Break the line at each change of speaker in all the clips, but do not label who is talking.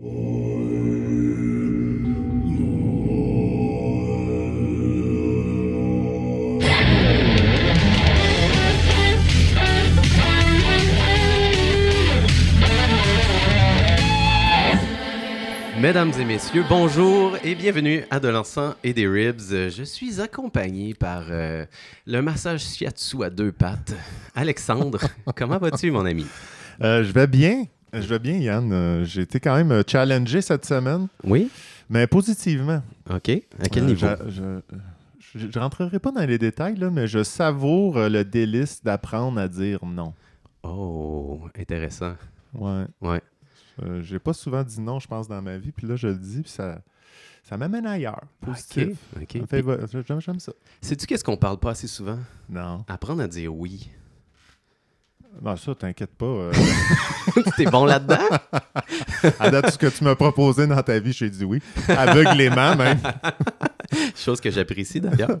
Mesdames et messieurs, bonjour et bienvenue à De l'encens et des ribs. Je suis accompagné par euh, le massage shiatsu à deux pattes. Alexandre, comment vas-tu, mon ami?
Euh, je vais bien. Je vais bien, Yann. Euh, J'ai été quand même euh, challengé cette semaine,
Oui?
mais positivement.
OK. À quel
Euh,
niveau?
Je, je rentrerai pas dans les détails, là, mais je savoure euh, le délice d'apprendre à dire non.
Oh, intéressant.
Ouais.
Ouais.
Euh, J'ai pas souvent dit non, je pense, dans ma vie, puis là, je le dis, puis ça, ça m'amène ailleurs. Positif.
OK.
J'aime ça.
Sais-tu qu'est-ce qu'on parle pas assez souvent?
Non.
Apprendre à dire oui.
Non, ça, t'inquiète pas. euh,
T'es bon là-dedans?
à date, tout ce que tu m'as proposé dans ta vie, j'ai dit oui. Aveuglément, même.
Chose que j'apprécie d'ailleurs.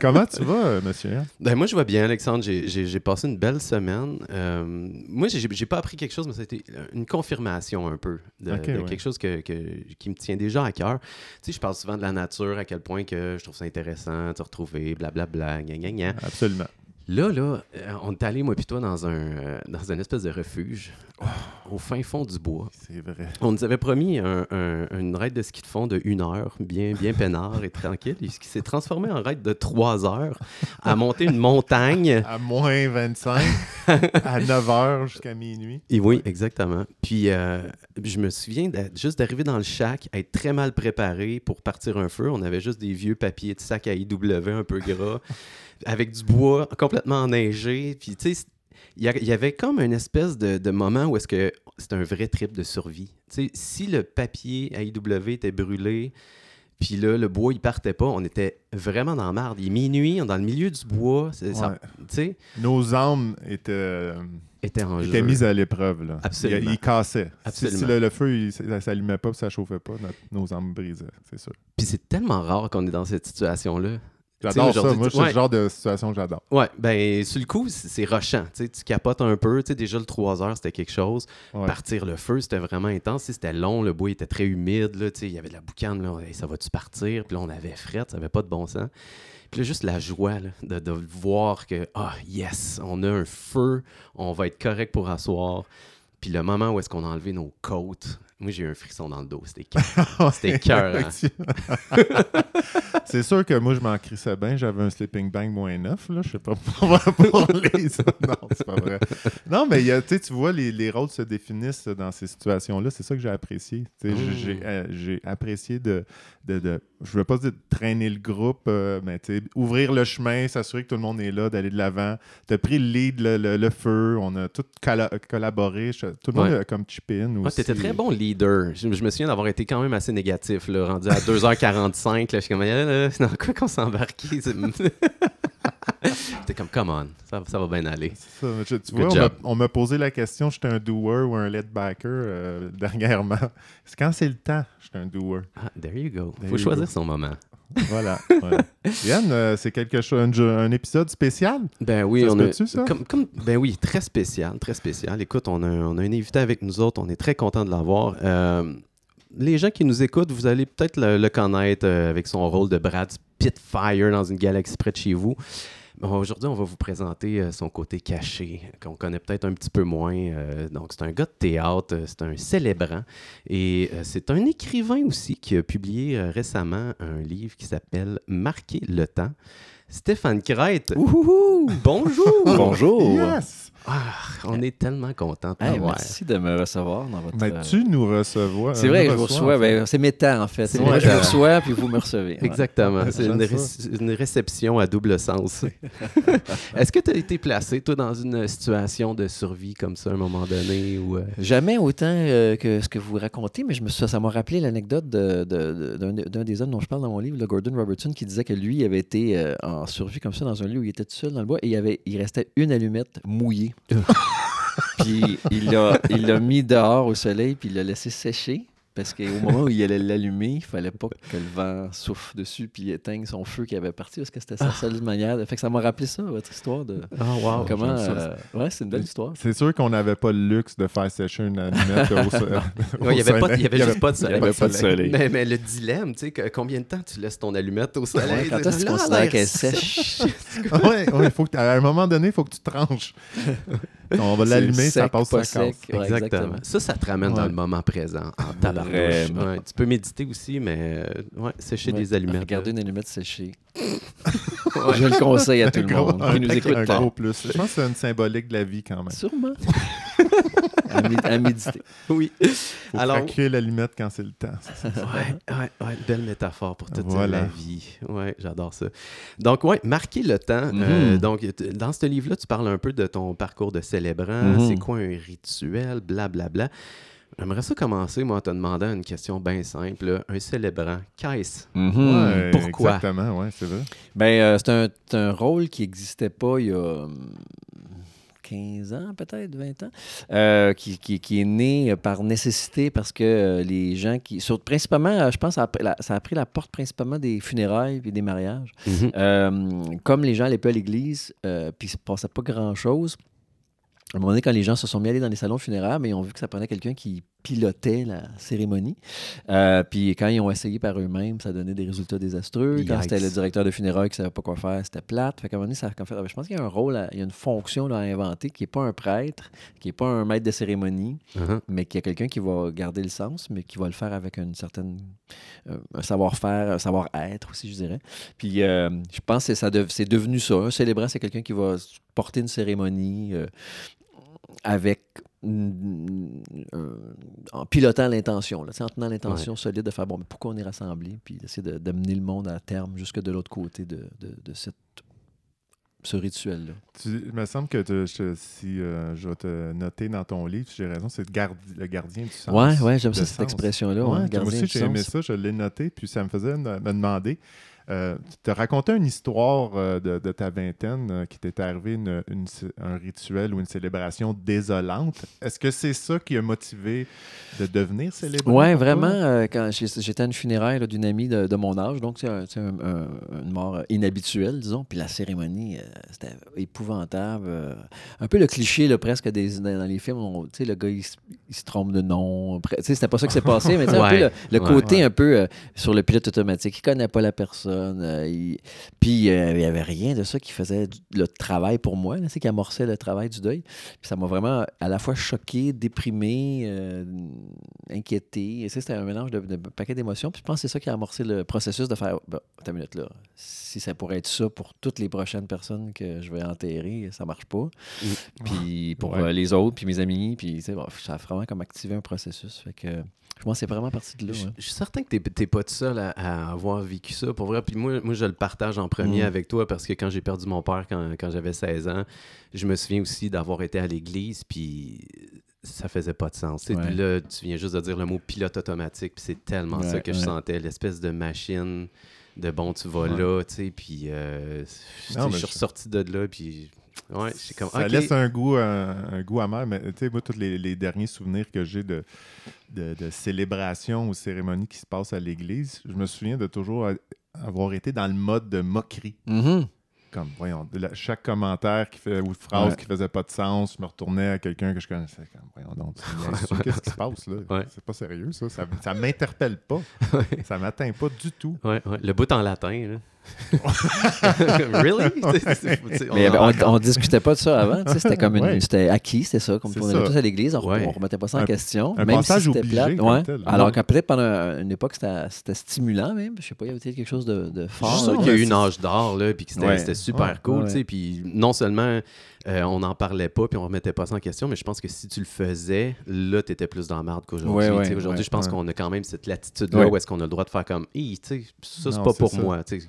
Comment tu vas, euh, monsieur?
Ben, moi, je vais bien, Alexandre. J'ai- passé une belle semaine. Euh, moi, j'ai pas appris quelque chose, mais ça a été une confirmation un peu de,
Ok,
de
ouais.
quelque chose que, que- qui me tient déjà à cœur. Tu sais, je parle souvent de la nature, à quel point que je trouve ça intéressant de se retrouver, blablabla, gna gna gna.
Absolument.
Là, là, euh, on est allé, moi toi, dans un, euh, dans une espèce de refuge au fin fond du bois.
C'est vrai.
On nous avait promis un- un- une raid de ski de fond de une heure, bien, bien peinard et tranquille, et ce qui s'est transformé en raid de trois heures à monter une montagne.
À moins 25, à 9 h jusqu'à minuit.
Et oui, exactement. Puis euh, je me souviens juste d'arriver dans le shack, être très mal préparé pour partir un feu. On avait juste des vieux papiers de sac à IW un peu gras, avec du bois complètement enneigé. Puis tu sais, il y, avait comme une espèce de, de moment où est-ce que c'est un vrai trip de survie. Tu sais, si le papier à IW était brûlé, puis là, le bois, il partait pas, on était vraiment dans la marde. Il est minuit, on est dans le milieu du bois, ça-
Ouais.
sais,
Nos âmes étaient,
en
étaient
jeu.
mises à l'épreuve. là.
Absolument.
Ils, cassaient. Si-
Absolument.
Si, le, le feu il, ça s'allumait pas, ça chauffait pas, notre- nos âmes brisaient, c'est sûr.
Puis c'est tellement rare qu'on est dans cette situation-là.
J'adore ça. Moi, c'est
ouais.
le genre de situation que j'adore.
Ouais, ben sur le coup, c'est rushant. Tu capotes un peu. Tu sais, déjà le 3 heures, c'était quelque chose.
Ouais.
Partir le feu, c'était vraiment intense. C'était long, le bois était très humide. Là, tu sais, il y avait de la boucane. Là, Hey, ça va-tu partir? Puis là, on avait fret, ça avait pas de bon sens. Puis là, juste la joie là, de, de voir que, ah, yes, on a un feu, on va être correct pour asseoir. Puis le moment où est-ce qu'on a enlevé nos côtes, moi, j'ai eu un frisson dans le dos. C'était cœur. C'était cœur, hein.
C'est sûr que moi, je m'en crissais bien. J'avais un sleeping bag moins neuf. Là. Je sais pas pour, pour les. Non, c'est pas vrai. Non, mais il y a- tu vois, les, les rôles se définissent dans ces situations-là. C'est ça que j'ai apprécié.
Mm.
J'ai euh, j'ai apprécié de, de, de- Je veux pas dire de traîner le groupe, euh, mais ouvrir le chemin, s'assurer que tout le monde est là, d'aller de l'avant. Tu as pris le lead, le, le- le feu. On a colla- collaboré. Tout le monde
Ouais.
a comme chip in.
T'étais très bon leader. Je, je me souviens d'avoir été quand même assez négatif, là, rendu à 2h45. Là, je suis comme, là, là, dans quoi qu'on s'est embarqué? C'est- T'es comme, come on, ça, ça va bien aller.
C'est ça. Je- tu
Good
vois, on m'a- posé la question, j'étais un doer ou un lead backer euh, dernièrement. C'est quand c'est le temps, j'étais un doer.
Ah, there you go.
There
Faut
you
choisir
go.
son moment.
Voilà. ouais. Yann, euh, c'est quelque chose, un, épisode spécial?
Ben oui,
Ça
on a.
ça?
Comme, comme- ben oui, très spécial, très spécial. Écoute, on a, on a un invité avec nous autres, on est très content de l'avoir. Euh, les gens qui nous écoutent, vous allez peut-être le, le connaître euh, avec son rôle de Brad Spitfire dans une galaxie près de chez vous. Bon, Aujourd'hui, on va vous présenter euh, son côté caché, qu'on connaît peut-être un petit peu moins. Euh, donc, c'est un gars de théâtre, euh, c'est un célébrant et c'est un écrivain aussi qui a publié récemment un livre qui s'appelle Marquer le temps. Stéphane Crête. Bonjour!
Bonjour.
Yes!
Ah, on est tellement content de
Hey,
t'avoir.
merci de me recevoir dans votre.
Mais
euh,
tu nous recevoir.
C'est vrai que je vous reçois. ben, c'est méta, en fait.
C'est
Moi, je vous reçois, puis vous me recevez. Ouais.
Exactement.
Ouais,
C'est une, réception à double sens. Est-ce que tu as été placé, toi, dans une situation de survie comme ça à un moment donné? Ou, euh,
Jamais autant euh, que ce que vous racontez, mais je me suis- ça m'a rappelé l'anecdote de- de- de- d'un d'un des hommes dont je parle dans mon livre, le Gordon Robertson, qui disait que lui avait été euh, en survie comme ça dans un lieu où il était tout seul dans le bois et il, avait, il restait une allumette mouillée. Puis il l'a mis dehors au soleil, puis il l'a laissé sécher. Parce qu'au moment où il allait l'allumer, il fallait pas que le vent souffle dessus puis éteigne son feu qui avait parti parce que c'était sa seule manière. Fait que ça m'a rappelé ça, votre histoire de
Ah, wow.
comment. euh, Ouais, c'est une belle histoire.
C'est sûr qu'on n'avait pas le luxe de faire sécher une allumette au, so- au
Ouais, il n'y avait, pas,
soleil.
il y avait juste pas de soleil.
il y avait pas de soleil.
Mais, mais le dilemme, tu sais, que combien de temps tu laisses ton allumette au soleil?
Ouais, quand est-ce que tu considères qu'elle
sèche?
ouais, faut que, à un moment donné, il faut que tu tranches. On va l'allumer, ça passe
pas sec. Ouais,
exactement.
exactement.
Ça, ça te ramène dans le moment présent, en tabarnouche. Ouais, tu peux méditer aussi, mais euh, ouais, sécher
Ouais,
des allumettes.
Regardez
là.
une allumette séchée.
Ouais.
Je le conseille à tout le
Gros-
monde
un,
qui nous écoute.
un gros plus. Je pense que c'est une symbolique de la vie quand même.
Sûrement. À, mé- à méditer.
Oui.
Faut
Alors-
craquer l'allumette quand c'est le temps.
Ouais, ouais, ouais, belle métaphore pour te dire
Voilà.
la vie. Ouais, j'adore ça. Donc, ouais, marquer le temps.
Mhm.
euh, donc, t- dans ce livre-là, tu parles un peu de ton parcours de célébrant.
Mhm.
C'est quoi un rituel, blablabla. J'aimerais ça commencer, moi, en te demandant une question bien simple. là. Un célébrant, qu'est-ce?
Mhm.
Ouais,
pourquoi?
Exactement, ouais, c'est vrai.
Ben, euh, c'est un, c'est un rôle qui n'existait pas il y a hum, 15 ans, peut-être, 20 ans, euh, qui, qui- qui est né euh, par nécessité parce que euh, les gens qui. sur- principalement, euh, je pense, ça a, pris la- ça a pris la porte principalement des funérailles et des mariages.
Mhm.
Comme les gens allaient pas à l'église, puis il se passait pas grand-chose. À un moment donné, quand les gens se sont mis à aller dans les salons funéraires, mais ils ont vu que ça prenait quelqu'un qui pilotait la cérémonie. Euh, puis quand ils ont essayé par eux-mêmes, ça donnait des résultats désastreux. Quand c'était le directeur de funérailles qui savait pas quoi faire, c'était plate. Fait qu'à un moment donné, ça fait, ah, je pense qu'il y a un rôle, à- il y a une fonction là, à inventer qui n'est pas un prêtre, qui n'est pas un maître de cérémonie,
Mhm.
mais qu'il y a quelqu'un qui va garder le sens, mais qui va le faire avec une certaine euh, un savoir-faire, un savoir-être aussi, je dirais. Puis euh, je pense que c'est devenu ça. Un célébrant, c'est quelqu'un qui va porter une cérémonie avec en pilotant l'intention, en tenant l'intention solide de faire bon, mais pourquoi on est rassemblés, puis d'essayer de- d'amener le monde à terme jusque de l'autre côté de, de, de cette, ce rituel-là.
Tu- il me semble que te- je- si euh, je vais te noter dans ton livre, si j'ai raison, c'est le, gardi- le gardien du sens.
Ouais, ouais, j'aime
de
ça, cette expression-là.
Ouais,
ouais,
moi aussi, j'ai aimé ça, je l'ai noté, puis ça me faisait me demander. Euh, tu te racontais une histoire euh, de, de ta vingtaine euh, qui t'est arrivé une- un rituel ou une célébration désolante. Est-ce que c'est ça qui a motivé de devenir célébrant?
Oui, vraiment. euh, quand j'étais à une funéraire d'une amie de, de mon âge, donc c'est un- c'est un- un- une mort inhabituelle, disons. Puis la cérémonie, euh, c'était épouvantable. euh, un peu le cliché là, presque des, dans, les films. on- Tu sais, le gars, il, se- il se trompe de nom. Après- Tu sais, c'était pas ça qui s'est passé, mais tu sais, un peu
Ouais,
le, le
ouais.
côté un peu euh, sur le pilote automatique. Il connaît pas la personne. Euh, il- Puis euh, il y avait rien de ça qui faisait du- le travail pour moi, c'est qui amorçait le travail du deuil. Puis ça m'a vraiment à la fois choqué, déprimé, euh, inquiété. Et c'était un mélange de, de paquet d'émotions. Puis je pense que c'est ça qui a amorcé le processus de faire bon, attends une minute là. Si ça pourrait être ça pour toutes les prochaines personnes que je vais enterrer, ça marche pas. Puis pour
Ouais.
les autres, puis mes amis, puis bon, ça a vraiment comme activé un processus. Fait que je pense que c'est vraiment parti de là.
Je
ouais.
je suis certain que t'es- t'es pas tout seul à, à avoir vécu ça, pour vrai. Puis moi, moi, je le partage en premier
Mm.
avec toi parce que quand j'ai perdu mon père quand, quand j'avais 16 ans, je me souviens aussi d'avoir été à l'église, puis ça faisait pas de sens. Tu
Ouais.
Là, tu viens juste de dire le mot pilote automatique, puis c'est tellement ça que je sentais, l'espèce de machine de bon, tu vas là, tu sais, puis euh, tu je suis ressorti de là, puis ouais, j'ai comme,
Ça laisse un goût, un, un goût amer, mais tu sais, moi, tous les, les derniers souvenirs que j'ai de, de, de célébrations ou cérémonies qui se passent à l'église, je me souviens de toujours avoir été dans le mode de moquerie.
Mhm.
Comme, voyons, la- chaque commentaire qui fait, ou phrase
Ouais.
qui faisait pas de sens, je me retournais à quelqu'un que je connaissais. Comme, voyons donc, qu'est-ce qui se passe là?
Ouais.
C'est pas sérieux, ça. Ça, ça m'interpelle pas. ça m'atteint pas du tout.
Le bout en latin, là. really?
Mais
on-
on, on discutait pas de ça avant. tu sais, C'était comme une,
Ouais.
c'était acquis, c'était ça. Comme on allait tous à l'église, on,
Ouais.
on remettait pas ça en
Un-
question.
un
même
passage
si c'était
obligé
plate. Ouais. Alors que peut-être pendant une époque, c'était c'était stimulant même. Je sais pas, il y avait peut-être quelque chose de, de
Je
fort.
suis sûr qu'il y a eu une âge d'or, là, puis que c'était
Ouais.
c'était super
Ouais,
cool,
ouais.
tu sais, puis non seulement euh, on n'en parlait pas, puis on remettait pas ça en question, mais je pense que si tu le faisais, là, tu étais plus dans la merde qu'aujourd'hui.
Ouais,
tu
ouais,
sais. Aujourd'hui,
ouais,
je pense
ouais.
qu'on a quand même cette latitude-là
Ouais.
où est-ce qu'on a le droit de faire comme, tu sais, ça, c'est pas pour
ça.
moi. tu sais.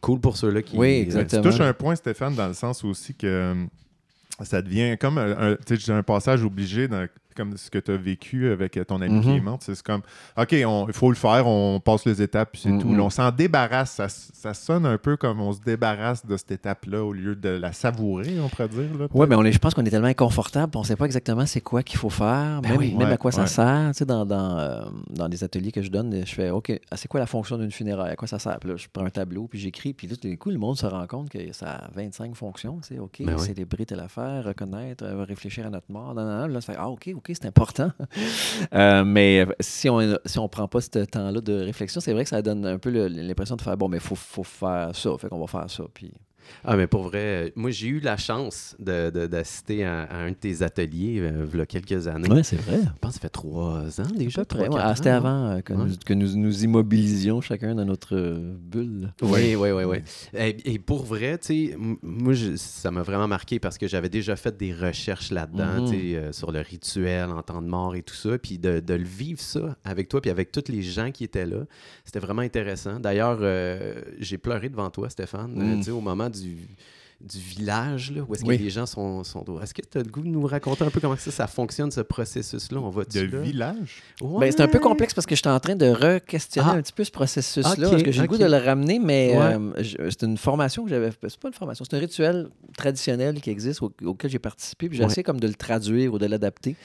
Cool pour ceux-là qui.
Oui,
Tu
exactement.
touches un point, Stéphane, dans le sens aussi que euh, ça devient comme un, un- tu sais, j'ai un passage obligé dans- comme ce que tu as vécu avec euh, ton ami qui
Mhm.
est morte. C'est comme, OK, il faut le faire, on passe les étapes, puis c'est
Mhm.
tout. Là, on s'en débarrasse. Ça, ça sonne un peu comme on se débarrasse de cette étape-là au lieu de la savourer, on pourrait dire. Là,
Oui, mais on est, je pense qu'on est tellement inconfortable, on ne sait pas exactement c'est quoi qu'il faut faire,
Ben
même,
oui.
même
Ouais,
à quoi ça sert. Tu sais, dans, dans, euh, dans les ateliers que je donne, je fais OK, ah, c'est quoi la fonction d'une funéraille? À quoi ça sert? Puis là, je prends un tableau, puis j'écris, puis là, tout d'un coup, le monde se rend compte que ça a 25 fonctions. Tu sais, OK,
Ben oui.
célébrer telle affaire, reconnaître, euh, réfléchir à notre mort. nan, nan, nan. Là, ça fait Ah, OK, OK, c'est important. Euh, mais si on ne si on prend pas ce temps-là de réflexion, c'est vrai que ça donne un peu l'impression de faire bon, mais il faut, faut faire ça, fait qu'on va faire ça. Puis
Ah, mais pour vrai, moi, j'ai eu la chance de- de- d'assister à, à un de tes ateliers euh, il y a quelques années.
Oui, c'est vrai.
Je pense que ça fait trois ans déjà.
Près, ouais. Ah, C'était avant euh, que,
Ouais.
nous, que nous nous immobilisions chacun dans notre euh, bulle.
Oui, oui, oui, oui. Et, et pour vrai, tu sais, moi, je- ça m'a vraiment marqué parce que j'avais déjà fait des recherches là-dedans, tu sais, euh, sur le rituel en temps de mort et tout ça. Puis de, de le vivre ça avec toi, puis avec tous les gens qui étaient là, c'était vraiment intéressant. D'ailleurs, j'ai pleuré devant toi, Stéphane,
Mhm.
tu sais, au moment du du village, là, où est-ce
Oui.
que les gens sont... sont... Est-ce que tu as le goût de nous raconter un peu comment ça, ça fonctionne, ce processus-là? On va
De village?
Ben, c'est un peu complexe parce que j'étais en train de re-questionner
Ah.
un petit peu ce processus-là. Parce que j'ai le goût de le ramener, mais
Ouais.
euh, je- c'est une formation que j'avais. C'est pas une formation, c'est un rituel traditionnel qui existe au- auquel j'ai participé. Puis j'ai
Ouais.
essayé comme de le traduire ou de l'adapter.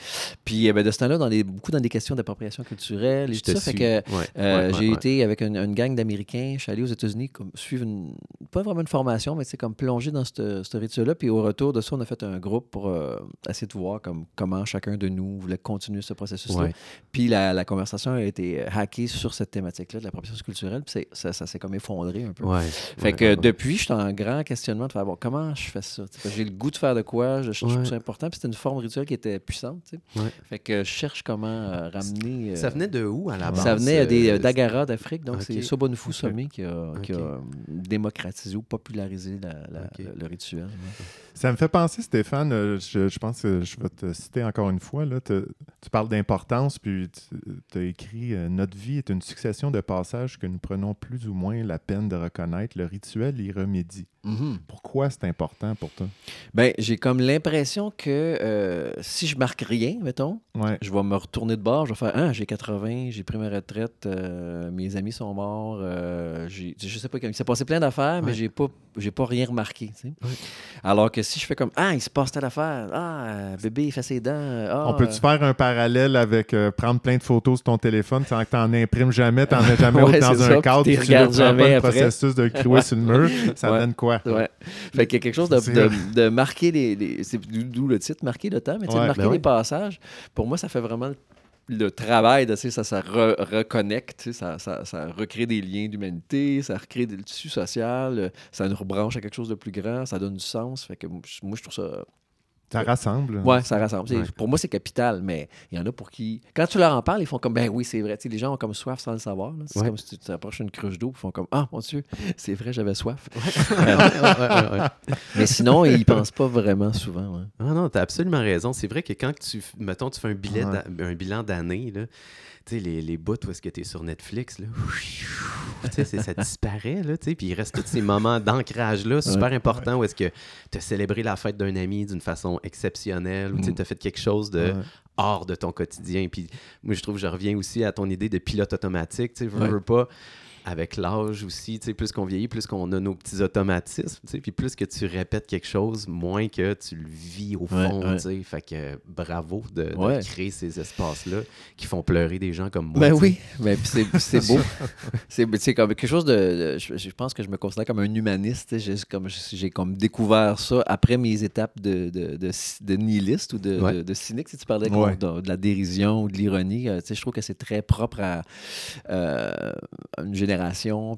Puis euh, ben, de ce temps-là, dans les, beaucoup dans des questions d'appropriation culturelle et
Je
tout ça. Fait
suis.
que
Ouais,
Euh,
ouais, ouais,
j'ai
ouais.
été avec une, une gang d'Américains. Je suis allé aux États-Unis comme suivre une, pas vraiment une formation, mais c'est comme plonger dans ce ce rituel-là. Puis au retour de ça, on a fait un groupe pour euh, essayer de voir comme, comment chacun de nous voulait continuer ce processus-là.
Ouais.
Puis la, la conversation a été euh, hackée sur cette thématique-là de l'appropriation culturelle. Puis ça, ça s'est comme effondré un peu.
Ouais,
Fait
ouais,
que depuis, je suis en grand questionnement de faire bon, comment je fais ça? J'ai le goût de faire de quoi? Je, je trouve
Ouais.
ça important. Puis c'était une forme rituelle qui était puissante. tu sais.
Ouais.
Fait que je cherche comment euh, ramener. euh,
Ça venait de où à la base?
ça venait des d'Agara d'Afrique, donc c'est Sobonfu
Ok.
Sommet qui a, qui a, euh, démocratisé ou popularisé la- la-. Le, rituel.
Ça me fait penser, Stéphane, euh, je, pense que je vais te citer encore une fois. Tu parles d'importance, puis tu as écrit euh, Notre vie est une succession de passages que nous prenons plus ou moins la peine de reconnaître. Le rituel y remédie. Pourquoi c'est important pour toi?
Ben, j'ai comme l'impression que euh, si je marque rien, mettons,
Ouais.
je vais me retourner de bord, je vais faire Ah, j'ai 80, j'ai pris ma retraite, euh, mes amis sont morts, euh, je sais pas, il s'est passé plein d'affaires, mais j'ai pas, j'ai pas rien remarqué. tu sais.
Ouais.
Alors que si je fais comme Ah, il se passe telle affaire, Ah, euh, bébé, il fait ses dents, Ah,
On peut-tu faire un parallèle avec euh, prendre plein de photos sur ton téléphone sans que tu n'en imprimes jamais, tu n'en mets jamais dans un
ça,
cadre, tu ne
regardes jamais
le processus de clouer sur le mur, ça donne quoi?
Ouais. Fait qu'il y a quelque chose de,
C'est
de, marquer les. les- c'est d'où le titre, marquer le temps, mais tu sais, de
Ouais,
marquer
ben
les
ouais.
passages, pour moi, ça fait vraiment le, travail de, ça, ça re- reconnecte, tu sais, ça, ça, ça recrée des liens d'humanité, ça recrée des tissus social, euh, ça nous rebranche à quelque chose de plus grand, ça donne du sens. Fait que moi, je trouve ça.
Ça rassemble.
Ouais, ça rassemble.
Ouais.
Pour moi, c'est capital, mais il y en a pour qui. Quand tu leur en parles, ils font comme ben oui, c'est vrai. Tu sais, les gens ont comme soif sans le savoir. C'est
Ouais.
comme si tu t'approches une cruche d'eau, ils font comme Ah mon Dieu, c'est vrai, j'avais soif.
Ouais.
Mais sinon, ils pensent pas vraiment souvent. ouais.
Ah non, t'as absolument raison. C'est vrai que quand tu, mettons, tu fais un, billet un bilan d'année, tu sais, les, les bouts où est-ce que tu es sur Netflix, là, ça disparaît, là, tu sais, puis il reste tous ces moments d'ancrage-là, super importants, où est-ce que tu as célébré la fête d'un ami d'une façon exceptionnelle, ou tu
Mm.
as fait quelque chose de
Ouais.
hors de ton quotidien. Puis moi, je trouve, je reviens aussi à ton idée de pilote automatique, tu sais,
Ouais.
veux pas avec l'âge aussi, tu sais, plus qu'on vieillit, plus qu'on a nos petits automatismes, tu sais, puis plus que tu répètes quelque chose, moins que tu le vis au fond,
ouais.
tu sais. Fait que bravo de, de
Ouais.
créer ces espaces-là qui font pleurer des gens comme moi.
Ben oui, ben, puis c'est c'est beau. c'est c'est comme quelque chose de. je, je pense que je me considère comme un humaniste. J'ai comme, j'ai comme découvert ça après mes étapes de, de, de, de nihiliste ou de,
Ouais.
de, de cynique. Si tu parlais comme
Ouais.
de, de la dérision ou de l'ironie, euh, tu sais, je trouve que c'est très propre à euh, une génération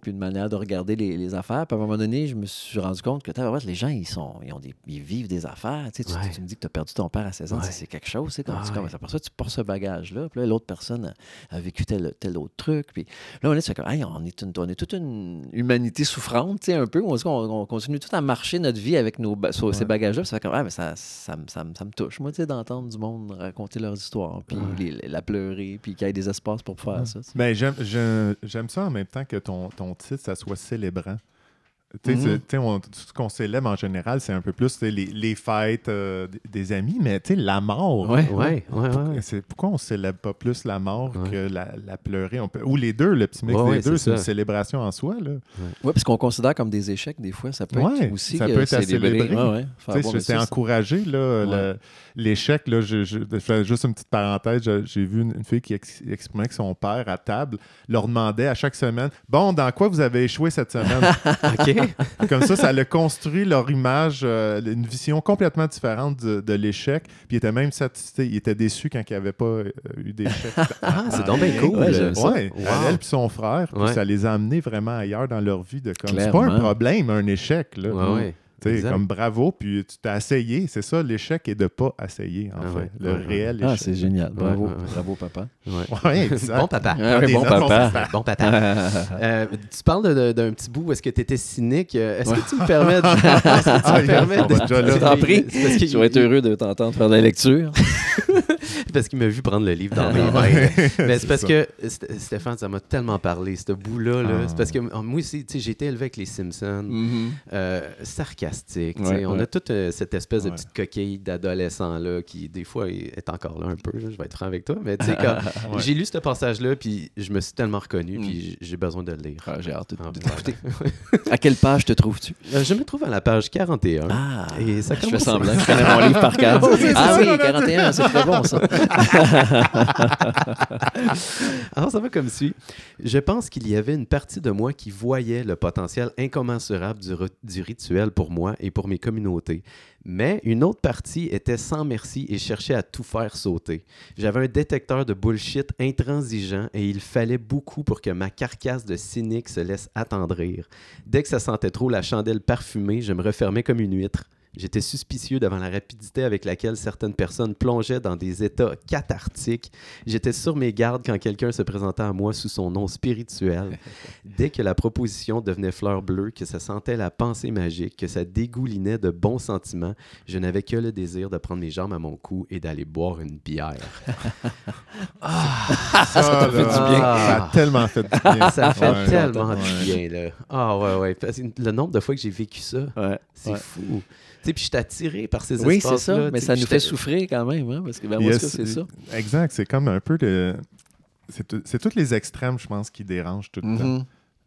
puis une manière de regarder les, les affaires. Puis à un moment donné, je me suis rendu compte que les gens, ils, sont, ils, ont des, ils vivent des affaires. Tu, sais, tu-
Ouais.
tu me dis que tu as perdu ton père à 16 ans,
Ouais.
c'est- quelque chose. C'est comme,
Ah ouais.
ça, tu portes ce bagage-là. Puis là, l'autre personne a, a vécu tel, tel autre truc. Puis là, on est, tu comme, Hey, on, est une, on est toute une humanité souffrante, tu sais, un peu. On, on, on continue tout à marcher notre vie avec nos, sur ces bagages-là. Ça fait comme, ah, mais ça, ça, me- ça, me- ça me touche, moi, tu sais, d'entendre du monde raconter leurs histoires, puis
Ouais.
les- la pleurer, puis qu'il y ait des espaces pour faire ça. tu sais.
Ben, j'aime ça en même temps que ton, ton titre, ça soit célébrant.
Mhm.
on- tout ce qu'on célèbre en général, c'est un peu plus les, les fêtes euh, des amis, mais tu sais, la mort.
Ouais.
Ouais, ouais, ouais.
C'est pourquoi on célèbre pas plus la mort
Ouais.
que la, la pleurer? On peut, ou les deux le petit mix
Ouais,
des
ouais,
deux
c'est
c'est une célébration en soi là
Ouais, parce qu'on considère comme des échecs, des fois, ça peut
Ouais,
être aussi
ça
euh,
peut être à célébrer. C'est encouragé là, le- l'échec là je, je- je fais juste une petite parenthèse j'ai vu une, une fille qui ex- exprimait que son père à table leur demandait à chaque semaine bon dans quoi vous avez échoué cette semaine
OK.
Comme ça, ça a construit leur image, euh, une vision complètement différente de, de l'échec. Puis il était même satisfait, il était déçu quand il n'y avait pas euh, eu d'échec.
Ah, c'est donc bien cool.
Ouais, j'aime ça.
Ouais,
Wow.
elle et son frère, puis
Ouais.
ça les a amenés vraiment ailleurs dans leur vie. de comme C'est pas un problème, un échec. Là.
Ouais, ouais.
Tu sais,
Exact.
comme bravo, puis tu t'as essayé. C'est ça, l'échec est de pas essayer, en
Ah
fait.
ouais,
Le
ouais, ouais.
réel
Ah,
échec.
c'est génial. Bravo,
Ouais, ouais, ouais.
bravo papa.
Ouais.
Ouais, exact.
Bon papa.
Ah bon papa.
Bon papa. Euh, tu parles de- de- d'un petit bout où est-ce que tu étais cynique. Est-ce que tu me permets de... Est-ce que tu
Ah,
me permets
là.
Je t'en prie. Heureux de t'entendre faire de la lecture.
parce qu'il m'a vu prendre le livre dans mes mains.
Ouais,
Mais c'est parce
ça.
que St- Stéphane, ça m'a tellement parlé, ce bout-là. là.
Ah.
C'est parce que euh, moi aussi, j'ai été élevé avec les Simpsons,
Mhm.
euh, sarcastique.
Ouais,
on a toute euh, cette espèce de petite coquille d'adolescent-là qui, des fois, est encore là un peu. là, je vais être franc avec toi. Mais j'ai lu ce passage-là, puis je me suis tellement reconnu,
Mm.
puis j'ai- besoin de le lire.
Ah, J'ai hâte de,
Ah,
de
voilà.
t'écouter. À quelle page te trouves-tu?
Euh, je me trouve à la page 41.
Ah,
Et ça
je fais semblant. Je connais mon livre par cœur.
Oh,
ah oui,
on a
41, c'est très bon ça.
Alors, ça va comme suit. Je pense qu'il y avait une partie de moi qui voyait le potentiel incommensurable du, ri- du rituel pour moi et pour mes communautés. Mais une autre partie était sans merci et cherchait à tout faire sauter. J'avais un détecteur de bullshit intransigeant et il fallait beaucoup pour que ma carcasse de cynique se laisse attendrir. Dès que ça sentait trop la chandelle parfumée, je me refermais comme une huître. J'étais suspicieux devant la rapidité avec laquelle certaines personnes plongeaient dans des états cathartiques. J'étais sur mes gardes quand quelqu'un se présentait à moi sous son nom spirituel. Dès que la proposition devenait fleur bleue, que ça sentait la pensée magique, que ça dégoulinait de bons sentiments, je n'avais que le désir de prendre mes jambes à mon cou et d'aller boire une bière.
Ça,
t'a fait
là,
du bien.
Ça a tellement fait du bien.
Ça fait
Ouais.
tellement
Ouais.
du bien, là. Ah ouais, ouais. Parce que Le nombre de fois que j'ai vécu ça,
Ouais.
c'est
Ouais.
fou. Tu sais, puis je suis attiré par ces
Oui, c'est
espaces-là.
ça. Mais
tu sais,
ça nous fait souffrir quand même. Hein, parce que, ben, moi,
Yes,
c'est ça?
Exact, c'est comme un peu de. C'est c'est tous les extrêmes, je pense, qui dérangent tout le temps.
Mhm.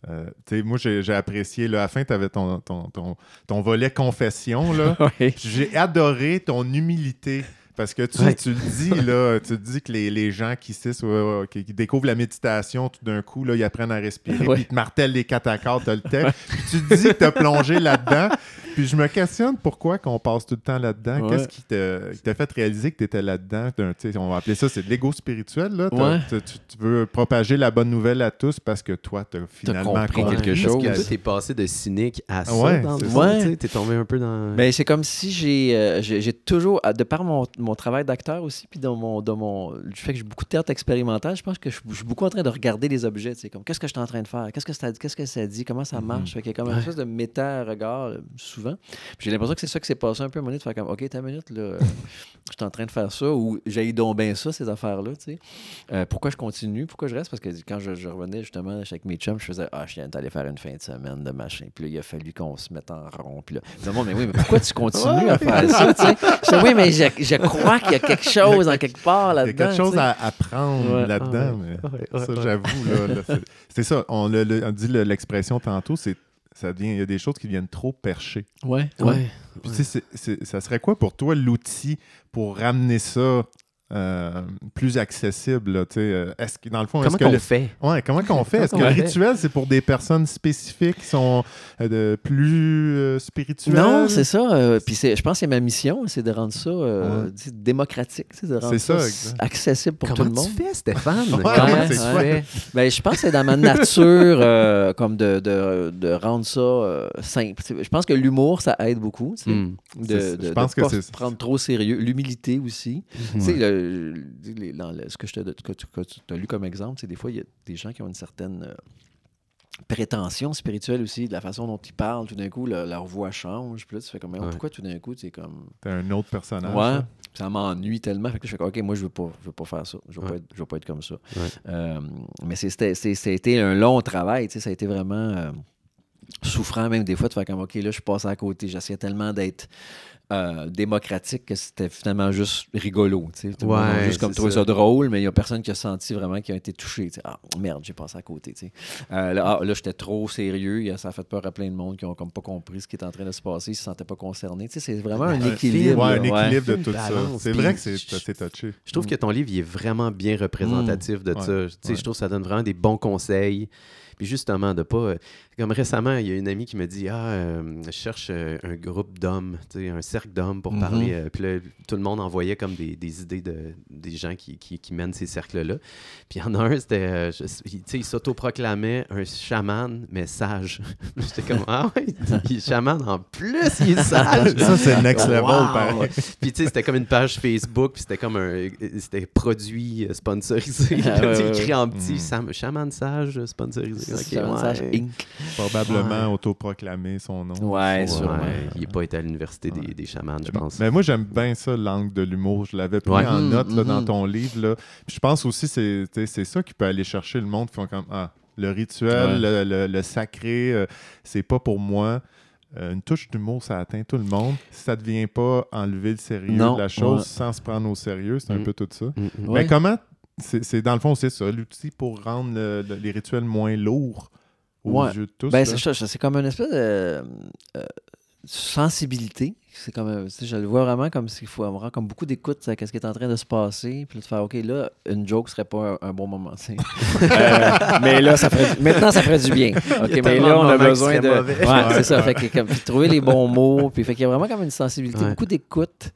Euh, tu sais, moi, j'ai apprécié. Là, à la fin, tu avais ton, ton, ton, ton volet confession. Là.
Ouais.
J'ai adoré ton humilité. Parce que tu, tu le dis, là, tu le dis que les, les gens qui, ouais, qui, qui découvrent la méditation, tout d'un coup, là, ils apprennent à respirer, puis ils te martèlent les quatre accords, t'as le texte. Puis tu te dis que tu as plongé là-dedans. Puis je me questionne pourquoi qu'on passe tout le temps là-dedans.
Ouais.
Qu'est-ce qui t'a fait réaliser que tu étais là-dedans? Tu On va appeler ça, c'est de l'ego spirituel. Là.
Ouais.
Tu, tu veux propager la bonne nouvelle à tous parce que toi, tu as finalement
compris
compris.
quelque chose.
que toi, t'es passé de cynique à ça
Ouais,
dans le tu T'es tombé un peu dans...
Ben, c'est comme si j'ai euh, toujours, de par mon, mon travail d'acteur aussi, puis dans mon, dans mon, du fait que j'ai beaucoup de théâtre expérimental, je pense que je, je suis beaucoup en train de regarder les objets. tu Comme qu'est-ce que je suis en train de faire, qu'est-ce que ça dit, qu'est-ce que ça dit, comment ça
Mhm.
marche? Fait qu'il y a comme une espèce de méta-regard euh, souvent. J'ai l'impression que c'est ça qui s'est passé un peu à un moment donné, de faire comme OK, t'as une minute, là, je suis en train de faire ça, ou j'ai donc bien ça, ces affaires-là. tu sais. Euh, pourquoi je continue, pourquoi je reste? Parce que quand je, je revenais justement avec mes chums, je faisais Ah, je viens d'aller faire une fin de semaine de machin. Puis là, il a fallu qu'on se mette en rond. Puis là, mais oui, mais pourquoi tu continues à faire ça tu sais? Je Oui, mais je, je crois qu'il y a quelque chose en quelque part
Il y
là-dedans.
a quelque chose
tu sais.
à apprendre
Ouais.
là-dedans.
Ouais,
mais
ouais, ouais,
ça,
ouais.
j'avoue. là, là, c'est- ça. On, le- le- on dit le- l'expression tantôt, c'est ça devient, il y a des choses qui viennent trop percher.
Ouais,
Ouais.
ouais.
Puis, ça serait quoi pour toi l'outil pour ramener ça euh, plus accessible? là, tu sais, euh, est-ce que, dans le fond,
Comment
est-ce que
qu'on
le-
fait?
Ouais, comment qu'on fait? Est-ce que
Comment
le rituel, c'est pour des personnes spécifiques qui sont euh, de- plus euh, spirituelles?
Non, c'est ça. euh, puis c'est- je pense que ma mission, c'est de rendre ça euh,
Ouais.
démocratique, de rendre
C'est
ça, accessible pour
Comment
tout le monde.
tu fais, Stéphane?
Ouais,
Comment
c'est
tu fais?
Ben, je pense que c'est dans ma nature euh, comme de, de, de rendre ça euh, simple. Je pense que l'humour, ça aide beaucoup.
Hmm.
De,
C'est-
de,
je
de
pense que
pas prendre trop sérieux. L'humilité aussi. Tu sais, le- les- dans le- ce que, je te, que tu as lu comme exemple, c'est des fois, il y a des gens qui ont une certaine euh, prétention spirituelle aussi, de la façon dont ils parlent. Tout d'un coup, le- leur voix change. Puis là, tu fais comme,
Ouais.
pourquoi tout d'un coup, tu es comme.
T'es un autre personnage.
Ouais, ça? m'ennuie tellement. Fait que je fais comme, OK, moi, je veux pas, je veux pas faire ça. Je veux,
Ouais.
pas, être, je veux pas être comme ça.
Ouais.
Euh, mais c'était- c'est- ça a été un long travail. Ça a été vraiment. Souffrant même des fois de faire comme OK, là, je suis passé à côté. J'essayais tellement d'être euh, démocratique que c'était finalement juste rigolo. tu sais.
Ouais,
juste comme trouvé
ça.
ça drôle, mais il n'y a personne qui a senti vraiment qui a été touché. tu sais. Ah, merde, j'ai passé à côté. tu sais. Euh, là, ah, là, j'étais trop sérieux. Ça a fait peur à plein de monde qui ont comme pas compris ce qui est en train de se passer. Ils se sentaient pas concernés. Tu sais, C'est vraiment un équilibre.
Ouais, un équilibre de tout ça. C'est vrai que c'est touché.
Je trouve que ton livre il est vraiment bien représentatif de
Ouais.
ça. Je trouve que ça donne vraiment des bons conseils. Puis justement, de pas. euh, Comme récemment, il y a une amie qui me dit Ah, euh, je cherche euh, un groupe d'hommes, tu sais, un cercle d'hommes pour
Mhm.
parler. puis là, tout le monde envoyait comme des, des idées de, des gens qui, qui, qui mènent ces cercles-là. Puis il y en a un, c'était. il- tu sais, il s'autoproclamait un chaman, mais sage. J'étais comme Ah ouais, il est chaman en plus, il est sage.
Ça, c'est next level,
Wow!
pareil.
Puis tu sais, c'était comme une page Facebook, puis c'était comme un c'était produit sponsorisé.
Ah, ouais,
écrit en petit,
Mm.
Chaman sage sponsorisé.
C'est
Ok,
un
ouais.
message Inc.
Probablement
Ouais.
autoproclamé son nom.
Ouais, sûrement.
il n'est pas été à l'université des,
Ouais.
des chamans, je pense.
Mais moi, j'aime bien ça, l'angle de l'humour. Je l'avais pris
Ouais.
en
Mhm,
note là, dans
mhm.
ton livre. Là. Puis je pense aussi que c'est ça qui peut aller chercher le monde qui font comme Ah, le rituel,
Ouais.
le, le- le sacré, euh, c'est pas pour moi. Euh, une touche d'humour, ça atteint tout le monde. Si ça ne devient pas enlever le sérieux
Non,
de la chose
ouais.
sans se prendre au sérieux, c'est un
Mm.
peu tout ça.
Mm, mm.
Ouais.
Mais comment, c'est dans le fond, c'est ça, l'outil pour rendre le- le- les rituels moins lourds aux
Ouais.
yeux de tous.
Ben, c'est ça, c'est comme une espèce de euh, sensibilité. C'est comme, euh, je le vois vraiment comme s'il faut avoir comme beaucoup d'écoute à ce qui est en train de se passer. Puis là, de faire, OK, là, une joke serait pas un, un bon moment. tu sais. Euh, mais là, ça ferait, du- maintenant, ça ferait du bien. OK, mais là,
de
on a besoin de. Ouais,
Ouais,
c'est ça.
ouais.
Fait que, comme, puis trouver les bons mots. Puis fait qu'il y a vraiment comme une sensibilité,
Ouais.
beaucoup d'écoute.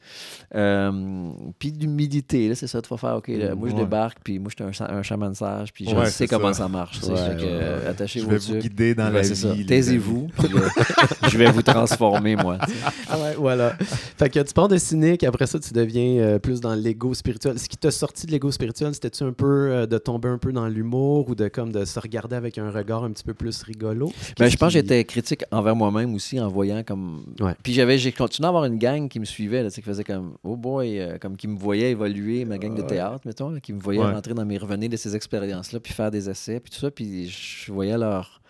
euh, puis d'humilité. Là, c'est ça, tu vas faire, OK, là, moi, je débarque. Puis moi, je suis un, un chaman sage. Puis je
Ouais,
sais comment
ça.
ça, marche. euh, attachez
je vais vous guider dans la
c'est
vie.
Taisez-vous. je vais vous transformer, moi.
Ah ouais, voilà. fait que tu pars de cynique, après ça, tu deviens euh, plus dans l'ego spirituel. Ce qui t'a sorti de l'ego spirituel, c'était-tu un peu euh, de tomber un peu dans l'humour ou de comme de se regarder avec un regard un petit peu plus rigolo?
Ben, je pense que j'étais critique envers moi-même aussi en voyant comme.
Ouais.
Puis j'avais, j'ai continué à avoir une gang qui me suivait, là, qui faisait comme oh boy, euh, comme qui me voyait évoluer, ma gang de
Ouais.
théâtre, mettons, là, qui me voyait
Ouais.
rentrer dans mes revenus de ces expériences-là, puis faire des essais, puis tout ça, puis je voyais leur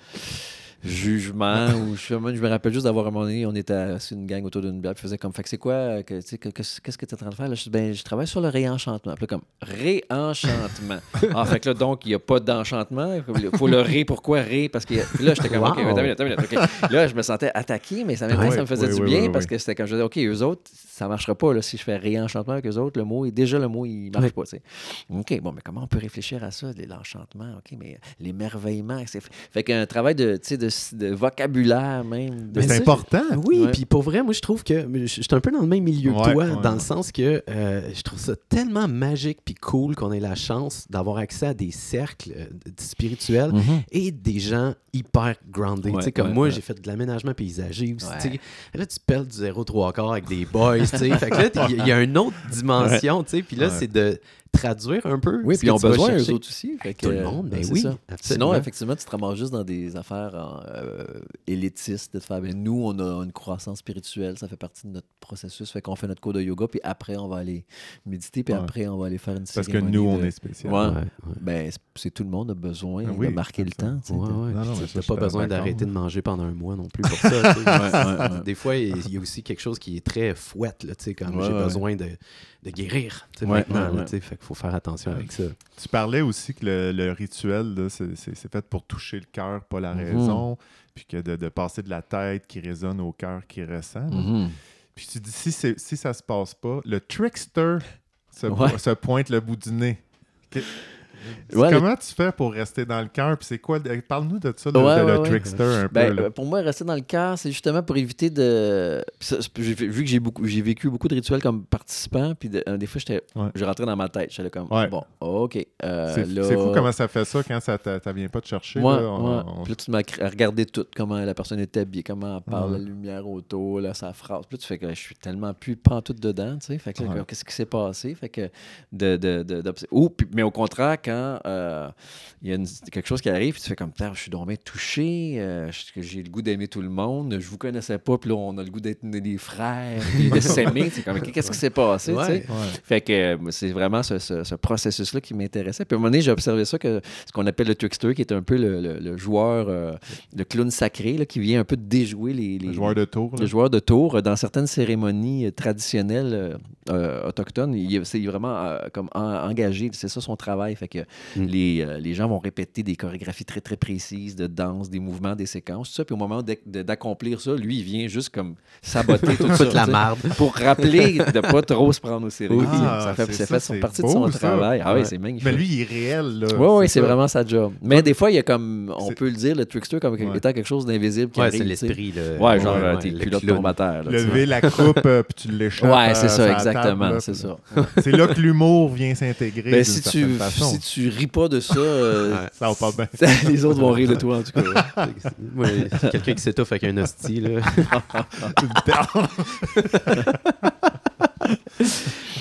jugement ou je, me rappelle juste d'avoir un moment donné, on était assis une gang autour d'une bière, puis faisait comme fait que c'est quoi euh, que, tu sais, que- que- qu'est-ce que tu es en train de faire? Là? je dis ben je travaille sur le réenchantement puis là, comme réenchantement ah fait que là donc il n'y a pas d'enchantement il faut le ré pourquoi ré? Parce que là j'étais comme
Wow.
attends attends ok. là je me sentais attaqué mais ça, ça me faisait du bien parce que c'était comme je disais ok eux autres ça marchera pas là, si je fais réenchantement avec eux autres le mot déjà le mot il marche pas tu sais. ok bon mais comment on peut réfléchir à ça l'enchantement? Ok mais l'émerveillement c'est fait qu'un travail de de, de vocabulaire même de
c'est important.
Oui, puis pour vrai, moi, je trouve que je je suis un peu dans le même milieu que toi,
ouais,
dans
ouais.
le sens que euh, je trouve ça tellement magique puis cool qu'on ait la chance d'avoir accès à des cercles euh, spirituels
Mhm.
et des gens hyper grounded.
Ouais,
tu sais, comme
ouais,
moi,
ouais.
j'ai fait de l'aménagement paysager aussi.
Ouais.
tu sais. Là, tu pelles du 0,3 quart avec des boys. tu sais. fait que là, il y, a- il y a une autre dimension. tu sais. Puis là,
Ouais.
c'est de traduire un peu.
Oui, puis ils ont besoin, eux autres aussi. Fait que,
Tout le monde, ben
c'est
oui.
ça.
absolument.
Sinon, effectivement, tu te ramasses juste dans des affaires euh, élitistes de te faire, ben, nous, on a une croissance spirituelle, ça fait partie de notre processus, fait qu'on fait notre cours de yoga, puis après, on va aller méditer, puis
Ouais.
après, on va aller faire une
Parce que nous, on est spécial.
Ouais.
Ouais, ouais.
Ben, c'est- tout le monde a besoin
Ah oui,
de marquer le
ça.
temps. tu sais.
Ouais, ouais.
Non, non, mais ça,
Tu
je
n'as pas besoin d'arrêter de manger pendant un mois non plus pour ça. Des fois, il y a aussi quelque chose qui est très fouette, là, tu sais, comme j'ai besoin de, guérir maintenant. fait faut faire attention avec ça.
Tu parlais aussi que le, le rituel, c'est fait pour toucher le cœur, pas la
Mhm.
raison. Puis que de, de passer de la tête qui résonne au cœur qui ressent.
Mhm.
Puis tu dis, si, si ça se passe pas, le trickster se,
Ouais.
se pointe le bout du nez.
Le-
Comment tu fais pour rester dans le cœur? Puis c'est quoi? le- Parle-nous de ça,
Ouais,
de- le
ouais,
trickster un
Ben,
peu. là.
pour moi, rester dans le cœur, c'est justement pour éviter de. Ça, vu que j'ai beaucoup, j'ai vécu beaucoup de rituels comme participant, puis de- euh, des fois, j'étais, je rentrais dans ma tête. J'étais comme, bon, ok. euh,
c'est
là-
c'est fou comment ça fait ça quand ça ça vient pas te chercher. Là. On-
ouais.
on-
Puis là, tu m'as regardé tout, comment la personne est habillée, comment elle parle, la lumière autour, là, sa phrase. Puis là, tu fais que je suis tellement plus pantoute dedans, tu sais. Fait que qu'est-ce qui s'est passé? Fait que de. de, de, puis- mais au contraire, quand quand euh, il y a une- quelque chose qui arrive, puis tu fais comme, Putain, je suis donc bien touché, euh, j'ai le goût d'aimer tout le monde, je vous connaissais pas, puis là, on a le goût d'être des frères, puis de s'aimer. C'est comme, qu'est-ce qui s'est passé?
Ouais.
Ouais.
Fait que euh, c'est vraiment ce, ce- ce processus-là qui m'intéressait. Puis à un moment donné, j'ai observé ça, que ce qu'on appelle le trickster, qui est un peu le, le- le joueur, euh, le clown sacré, là, qui vient un peu déjouer les, les,
Le joueur de tour.
le joueur de tour. Dans certaines cérémonies traditionnelles autochtones, il est, c'est vraiment comme en- engagé. C'est ça son travail. Fait que
Mm.
les, euh, les gens vont répéter des chorégraphies très, très précises de danse, des mouvements, des séquences, tout ça. Puis au moment d'accomplir ça, lui, il vient juste comme saboter tout ça.
Toute la marde.
Pour rappeler de pas trop se prendre au sérieux.
Oui.
ça
Ah,
fait,
c'est
ça fait
c'est
partie de son
ça.
travail. Ah oui,
Ouais.
c'est magnifique.
Mais lui, il est réel. Là.
Oui, oui, c'est vraiment sa job. Mais des fois, il y a comme, on peut le dire, le trickster comme
Ouais.
étant quelque chose d'invisible qui
Ouais, c'est
tu sais.
l'esprit. là.
Ouais, genre, euh,
ouais,
tes
le
culottes tombent à terre.
Lever la coupe, euh, puis tu l'échappes.
Ouais, c'est
euh,
ça, exactement, c'est ça.
C'est là que l'humour vient s'intégrer.
Ben, si, tu, si tu ris pas de ça, euh,
Ouais.
Ça va pas bien.
les autres vont rire de toi, en tout cas.
Ouais, quelqu'un qui s'étouffe avec un hostie, là.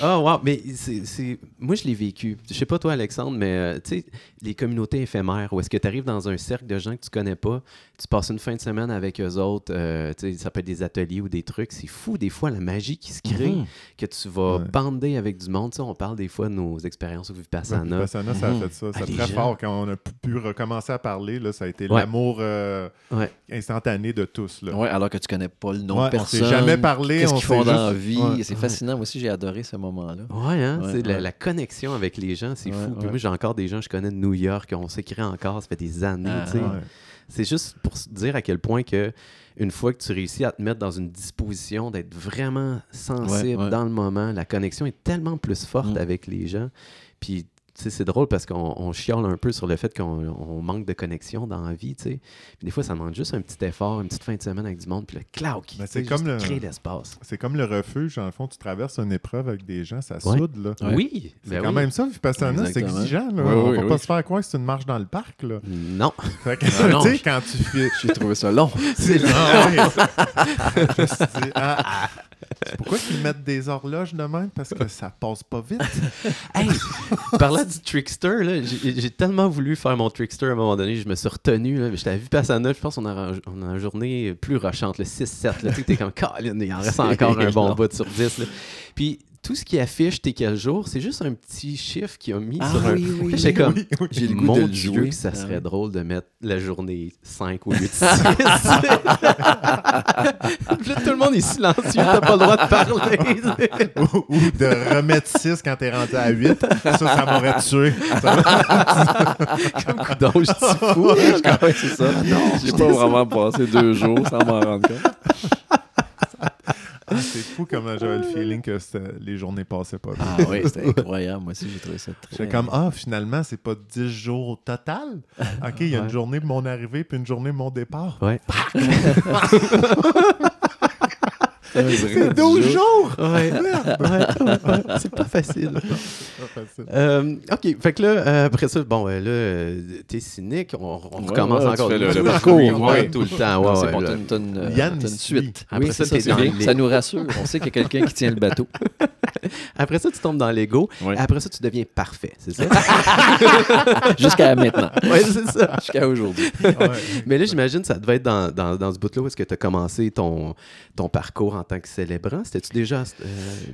Ah, wow, mais c'est, c'est- moi, je l'ai vécu. Je sais pas toi, Alexandre, mais euh, tu sais, les communautés éphémères, où est-ce que tu arrives dans un cercle de gens que tu connais pas, tu passes une fin de semaine avec eux autres, euh, tu sais, ça peut être des ateliers ou des trucs. C'est fou, des fois, la magie qui se crée,
Mhm.
que tu vas
Ouais.
bander avec du monde. Tu sais, on parle des fois de nos expériences au Vipassana.
Vipassana, ça a
Mhm.
fait ça. C'est très
gens.
fort. Quand on a pu, recommencer à parler, là, ça a été
Ouais.
l'amour euh,
Ouais.
instantané de tous. Là.
Ouais, alors que tu connais pas le nom
Ouais,
de
on s'est
personne.
jamais parlé,
Qu'est-ce
on
qu'ils font dans la vie.
Ouais.
C'est fascinant. Moi aussi, j'ai adoré ce moment-là.
Ouais, hein?
Ouais,
c'est la,
ouais.
la connexion avec les gens, c'est
Ouais,
fou. Puis
ouais.
moi, j'ai encore des gens que je connais de New York, on s'écrit encore, ça fait des années.
Ah.
Ouais.
C'est juste pour dire à quel point que une fois que tu réussis à te mettre dans une disposition d'être vraiment sensible
Ouais, ouais.
dans le moment, la connexion est tellement plus forte
Mm.
avec les gens. Puis c'est drôle parce qu'on on chiale un peu sur le fait qu'on on manque de connexion dans la vie. tu sais. Puis des fois, ça demande juste un petit effort, une petite fin de semaine avec du monde, puis le cloud qui
c'est comme le-
crée l'espace.
C'est comme le refuge. Dans le fond, tu traverses une épreuve avec des gens, ça
Ouais.
soude. Là.
Ouais.
Oui,
C'est
ben
quand
oui.
même ça, Vipassana, c'est exigeant. Là.
Oui,
on
oui,
va
oui.
pas se faire croire que c'est une marche dans le parc. Là.
Non.
Fait que,
Ah non,
tu sais,
je-
quand tu fais...
J'ai trouvé ça long.
C'est
Ah ouais. Je me suis dit, ah, c'est pourquoi ils mettent des horloges de même? Parce que ça passe pas vite.
Hey, parlant du trickster, là, j'ai j'ai tellement voulu faire mon trickster à un moment donné, je me suis retenu. là, J'étais à Vipassana, je pense qu'on a, on a une journée plus rushante, le 6-7. là, Tu sais, t'es comme, Colin, il en reste encore un bon bout sur 10. là. Puis tout ce qui affiche t'es quel jour, c'est juste un petit chiffre qui a mis
Ah
sur un.
oui, oui,
comme,
Oui, oui.
J'ai le goût
mon
de le
Dieu,
jouer.
que ça
Ah
serait drôle de mettre la journée 5 au lieu de 6. Puis là, tout le monde est silencieux, t'as pas le droit de parler.
ou, ou de remettre 6 quand t'es rendu à 8. Ça, ça m'aurait tué.
Comme coudonc, je suis fou.
Ah ouais, c'est ça. J'ai pas vraiment passé deux jours sans m'en rendre compte.
Ah, c'est fou comment j'avais le feeling que les journées passaient pas.
Ah oui, c'était incroyable. Moi aussi, j'ai trouvé ça très...
J'étais comme, ah, finalement, c'est pas 10 jours au total? OK, il y a
Ouais.
une journée de mon arrivée puis une journée de mon départ.
Ouais.
C'est 12 jours!
Ouais, ouais, ouais, c'est pas facile.
Pas facile.
Euh, ok, fait que là, euh, après ça, bon, euh, là, t'es cynique, on, on
Ouais,
recommence
ouais,
encore.
tu fais le-
Oui, oui,
parcours,
oui, tout le temps.
C'est
ouais,
bon, t'as une,
Yann,
suite.
Après
oui,
ça,
ça, Ça nous rassure. On sait qu'il y a quelqu'un qui tient le bateau.
Après ça, tu tombes dans l'ego. Après ça, tu deviens parfait, c'est ça?
Jusqu'à maintenant.
ouais, c'est ça.
Jusqu'à aujourd'hui.
Ouais.
Mais là, j'imagine que ça devait être dans, dans, dans ce bout-là où est-ce que tu as commencé ton, ton parcours en tant que célébrant? C'était-tu déjà euh,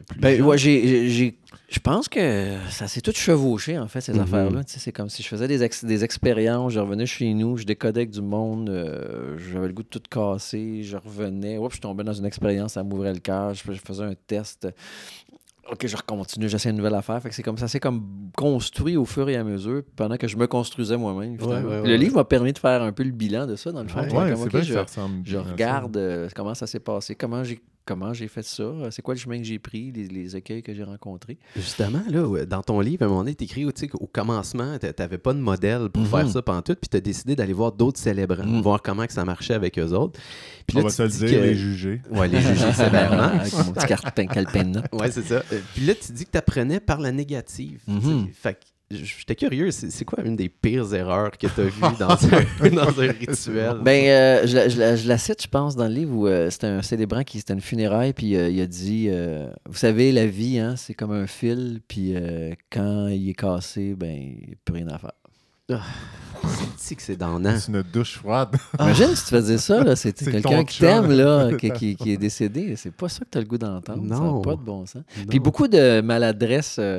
plus
Ben, ouais, j'ai, j'ai- je pense que ça s'est tout chevauché, en fait, ces
Mhm.
affaires-là. Tu sais, c'est comme si je faisais des, ex- des expériences, je revenais chez nous, je décodais avec du monde, euh, j'avais le goût de tout casser, je revenais, Oups, je tombais dans une expérience, ça m'ouvrait le cœur, je, je faisais un test. OK, je recontine, j'essaie une nouvelle affaire. Fait que c'est comme ça, c'est comme construit au fur et à mesure pendant que je me construisais moi-même.
Ouais, ouais,
le livre m'a permis de faire un peu le bilan de ça, dans le fond. Comme,
c'est
OK,
vrai que
je- je regarde euh, comment ça s'est passé, comment j'ai comment j'ai fait ça, euh, c'est quoi le chemin que j'ai pris, les, les écueils que j'ai rencontrés.
Justement, là, dans ton livre, à un moment donné, tu sais, qu'au commencement, t'a- t'avais pas de modèle pour
Mhm.
faire ça pendant tout, puis t'as décidé d'aller voir d'autres célébrants,
Mhm.
voir comment que ça marchait avec eux autres. Puis
On
là,
va
tu
se le
dis
dire,
que-
les juger.
Ouais, les juger sévèrement.
Avec mon petit
c'est ça. Euh, Puis là, tu dis que tu apprenais par la négative. tu.
Mhm.
Fait que j'étais curieux, c'est quoi une des pires erreurs que tu as vues dans un, dans un rituel?
Ben, euh, je, la, je la- je la cite, je pense, dans le livre où euh, c'était un célébrant qui c'était une funéraille, puis euh, il a dit euh, Vous savez, la vie, hein, c'est comme un fil, puis euh, quand il est cassé, ben, il n'y a plus rien à faire.
C'est que c'est donnant.
C'est une douche froide.
Imagine si tu faisais ça, là, c'est quelqu'un qui t'aime, là, qui, qui- qui est décédé. C'est pas ça que tu as le goût d'entendre. Ça
Non.
n'a pas de bon sens.
Non.
Puis beaucoup de maladresse, euh,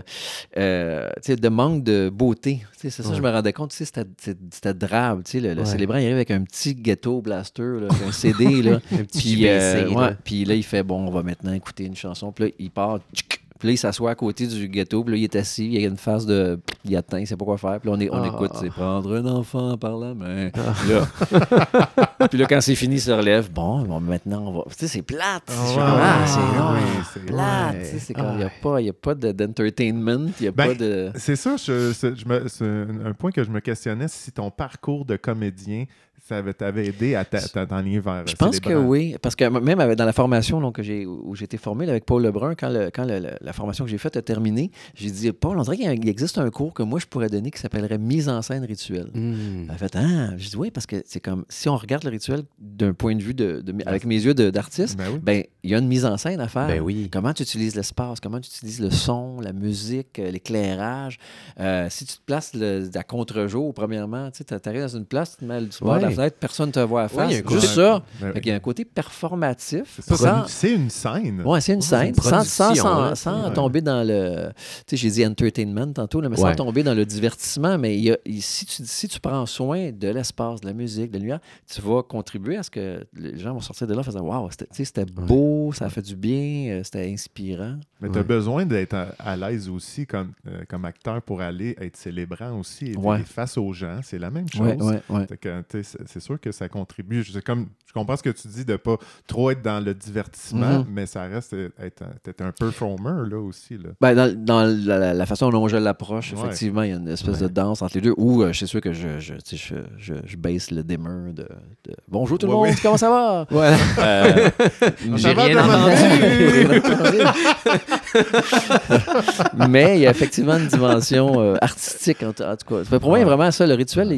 euh, de manque de beauté. C'est ça,
Ouais.
je me rendais compte, c'était- drabe. Le, le célébrant, il arrive avec un petit ghetto blaster, là, un CD. Là,
Un petit
puis, euh,
là.
ouais, puis là, il fait bon, on va maintenant écouter une chanson. Puis là, il part. tchic, Puis là, il s'assoit à côté du ghetto. Puis là, il est assis. Il y a une phase de. Il atteint, il sait pas quoi faire. Puis là, on, est, on
Ah.
écoute. C'est prendre un enfant par la main. Là. puis là, quand c'est fini, il se relève. Bon, bon, maintenant, on va. Tu sais, c'est plate.
Ah,
C'est ah,
ouais,
c'est plate.
ouais.
tu sais, C'est comme. Il n'y
Ah.
a pas, il y a pas de- d'entertainment. Il n'y a
Ben,
pas de.
C'est ça, je, c'est- je me- un point que je me questionnais si ton parcours de comédien, ça avait- t'avait aidé à t'enligner vers
Je pense que oui, parce que même dans la formation donc, que j'ai, où j'ai été formé avec Paul Lebrun, quand, le- quand le- la formation que j'ai faite a terminé, j'ai dit Paul, on dirait qu'il existe un cours que moi je pourrais donner qui s'appellerait mise en scène rituelle. Elle a fait Ah, je dis oui, parce que c'est comme si on regarde le rituel d'un point de vue de, de- avec mes yeux de- d'artiste,
Ben oui.
ben il y a une mise en scène à faire.
Ben oui.
Comment tu utilises l'espace, comment tu utilises le son, la musique, euh, l'éclairage? Euh, si tu te places le- à contre-jour, premièrement, tu arrives dans une place, tu te mets du bord de la
Ouais.
fenêtre, personne ne te voit à
Ouais, il y a
face.
un
Juste
côté-
ça.
Ben oui.
qu'il y a un côté performatif.
C'est
sans-
une scène.
Ouais, c'est une scène.
une
sans, sans, sans-
là,
sans
ouais.
tomber dans le. Tu sais, j'ai dit entertainment tantôt, là, mais
Ouais.
sans tomber dans le divertissement. Mais il y a- il- si, tu, si tu prends soin de l'espace, de la musique, de la lumière, tu vas contribuer à ce que les gens vont sortir de là en faisant Waouh, c'était tu sais, c'était beau, ça a fait du bien, euh, c'était inspirant.
Mais tu as besoin d'être à, à l'aise aussi comme, euh, comme acteur pour aller être célébrant aussi et face aux gens. C'est la même chose.
Ouais, ouais, ouais.
Fait que, c'est sûr que ça contribue. Je, comme, je comprends ce que tu dis de pas trop être dans le divertissement,
Mhm.
mais ça reste être, être un performer là aussi. Là.
Ben, dans dans la, façon dont je l'approche,
Ouais.
effectivement, il y a une espèce de danse entre les deux. Ou euh, c'est sûr que je, je, je, baisse le dimmer de, de Bonjour tout le
Ouais,
monde, comment ça va? Euh,
J'ai rien entendu.
Mais il y a effectivement une dimension euh, artistique, en, en tout cas. Pour moi, il y a vraiment ça. Le rituel,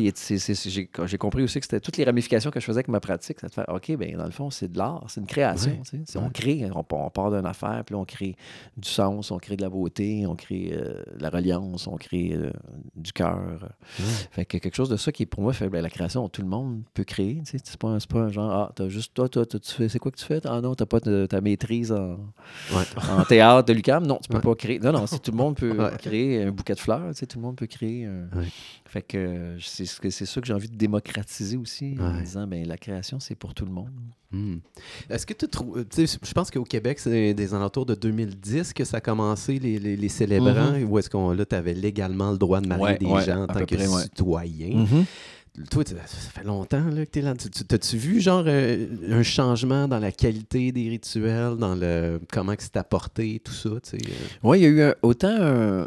j'ai compris aussi que c'était toutes les ramifications que je faisais avec ma pratique. Ça te fait, OK, ben dans le fond, c'est de l'art, c'est une création. Tu sais. On crée, on, on part d'une affaire, puis là, on crée du sens, on crée de la beauté, on crée euh, de la reliance, on crée euh, du cœur. Fait que quelque chose de ça qui, pour moi, fait ben, la création, tout le monde peut créer. tu sais. C'est pas, pas un genre, ah, t'as juste toi, toi, tu fais, c'est quoi que tu fais? Ah non, t'as pas ta maîtrise en,
Ouais.
en théâtre de Non, tu peux
Ouais.
pas créer. Non, non, si tout le monde peut
Ouais.
créer un bouquet de fleurs, tu sais, tout le monde peut créer. un-
Ouais.
Fait que euh, c'est ça que j'ai envie de démocratiser aussi, en disant, ben la création, c'est pour tout le monde.
Hmm. Est-ce que tu trouves. sais, Je pense qu'au Québec, c'est des alentours de 2010 que ça a commencé, les, les, les célébrants, ou est-ce qu'on là, tu avais légalement le droit de marier des gens en tant que citoyen? Toi, ça fait longtemps là, que tu es là. Tu- tu- T'as-tu vu genre euh, un changement dans la qualité des rituels, dans le comment que c'est apporté, tout ça? euh?
Oui, il y a eu autant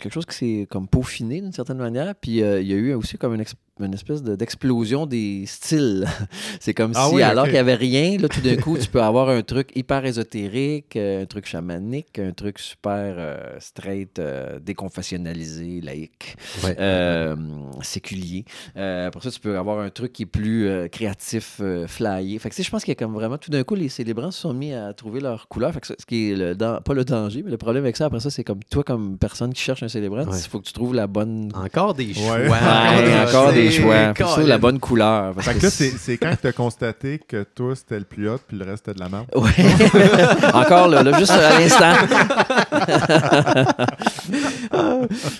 quelque chose qui s'est comme peaufiné d'une certaine manière, puis euh, il y a eu aussi comme une, une espèce de- d'explosion des styles. c'est comme
Ah
si,
oui,
alors qu'il n'y avait rien, là, tout d'un coup, tu peux avoir un truc hyper ésotérique, euh, un truc chamanique, un truc super euh, straight, euh, déconfessionnalisé, laïque.
Ouais.
euh, séculier. Euh, après ça, tu peux avoir un truc qui est plus euh, créatif, euh, flyé. Fait que, tu sais, je pense qu'il y a comme vraiment, tout d'un coup, les célébrants se sont mis à trouver leur couleur. Fait que ça- ce qui est le pas le danger, mais le problème avec ça, après ça, c'est comme toi, comme personne qui cherche un célébrant, il
Ouais.
faut que tu trouves la bonne.
Encore des choix.
Ouais.
Ouais, encore des Choix. Faut que la bonne couleur. parce
Fait
que
que là, c'est quand tu as constaté que toi, c'était le plus hot, puis le reste, c'était de la merde?
Ouais. Encore là, là, juste à l'instant.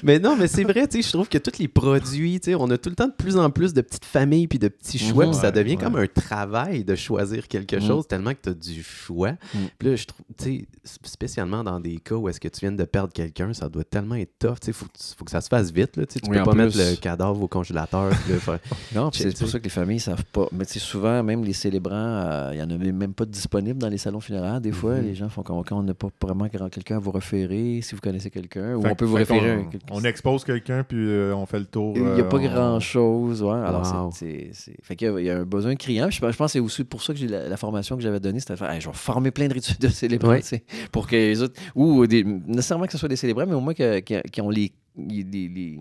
Mais non, mais c'est vrai, tu sais, je trouve que tous les produits, tu sais, on a tout le temps de plus en plus de petites familles puis de petits choix, puis ça devient
ouais.
comme un travail de choisir quelque
Mhm.
chose tellement que tu as du choix.
Mhm.
Puis là, je trouve, tu sais, sp- spécialement dans des cas où est-ce que tu viens de perdre quelqu'un, ça doit tellement être tough, tu sais, faut, faut que ça se fasse vite, là, tu sais, tu
Oui,
peux pas mettre le cadavre au congélateur. là, faire-
Non, c'est pour ça que les familles ne savent pas. Mais tu sais, souvent, même les célébrants, euh, il n'y en a même pas de disponibles dans les salons funéraires. Des fois,
Mhm.
les gens font comme on n'a pas vraiment grand- quelqu'un à vous référer, si vous connaissez quelqu'un, ou on peut vous référer.
On expose quelqu'un, puis euh, on fait le tour.
Il n'y a
euh,
pas
on-
grand-chose. Ouais. Alors, c'est- Fait qu'il y a, il y a un besoin criant. Je, pense je pense que c'est aussi pour ça que j'ai la, la formation que j'avais donnée, c'était de faire Hey, je vais former plein de rituels de célébrants.
Ouais.
tu sais, Pour que les autres. Ou des, nécessairement que ce soit des célébrants, mais au moins qui ont les les- les- les-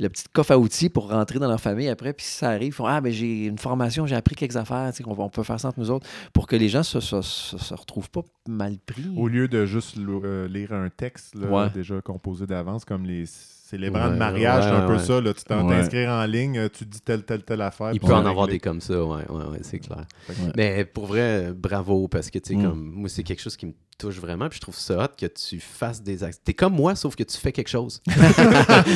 le petit coffre à outils pour rentrer dans leur famille après. Puis si ça arrive, ils font Ah, ben j'ai une formation, j'ai appris quelques affaires, tu sais, qu'on on peut faire ça entre nous autres pour que les gens se, se, se- se retrouvent pas mal pris.
Au lieu de juste euh, lire un texte là,
Ouais.
déjà composé d'avance, comme les célébrants de mariage,
ouais,
c'est un peu ça. Là, tu t'inscrire en ligne, euh, tu dis telle, telle, telle affaire.
Il peut en avoir des comme ça, ouais, ouais, ouais, c'est clair. Mais pour vrai, bravo, parce que, tu sais,
Mm.
comme, moi, c'est quelque chose qui me touche vraiment, puis je trouve ça hot que tu fasses des actes. T'es comme moi, sauf que tu fais quelque chose.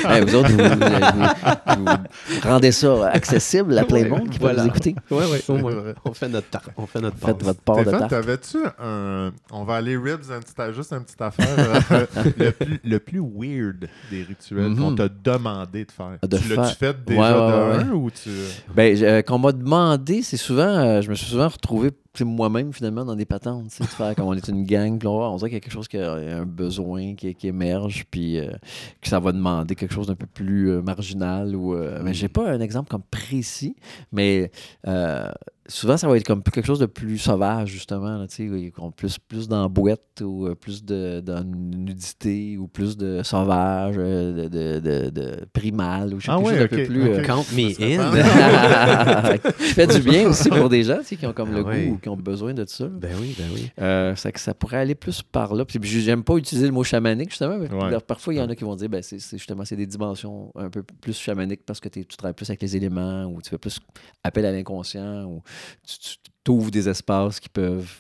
Hey, vous autres, vous, vous- vous rendez ça accessible à plein de
Ouais,
monde qui
voilà.
va vous écouter.
Ouais,
C'est vrai.
on fait notre tar- on fait notre
Faites
passe.
votre part de
Stéphane,
tarte.
t'avais-tu un. On va aller ribs, un petit, juste une petite affaire. euh, le, plus, le plus weird des rituels
Mhm.
qu'on t'a demandé de faire?
De
tu l'as-tu fait déjà
Ouais,
de
ouais,
un ou tu.
Ben, euh, qu'on m'a demandé, c'est souvent, euh, je me suis souvent retrouvé moi-même finalement dans des patentes, tu faire comme on est une gang, on, dirait qu'il y a quelque chose qui a un besoin qui, qui émerge, puis euh, que ça va demander quelque chose d'un peu plus euh, marginal. Ou, euh, mais j'ai pas un exemple comme précis, mais euh, souvent ça va être comme quelque chose de plus sauvage justement, là, tu sais, plus plus boîte ou euh, plus de dans nudité ou plus de sauvage, euh, de, de, de, de primal ou quelque
Ah
chose
ouais,
d'un
ok,
peu plus. euh,
ok.
Count me in.
fait du bien aussi pour des gens tu sais, qui ont comme le
Ah ouais.
goût ou qui ont besoin de ça.
Ben oui, ben oui.
Euh, ça, que ça pourrait aller plus par là. Puis j'aime pas utiliser le mot chamanique, justement. mais
Ouais.
Parfois, il y en a qui vont dire ben, c'est justement c'est des dimensions un peu plus chamaniques parce que tu travailles plus avec les éléments ou tu fais plus appel à l'inconscient ou tu, tu ouvres des espaces qui peuvent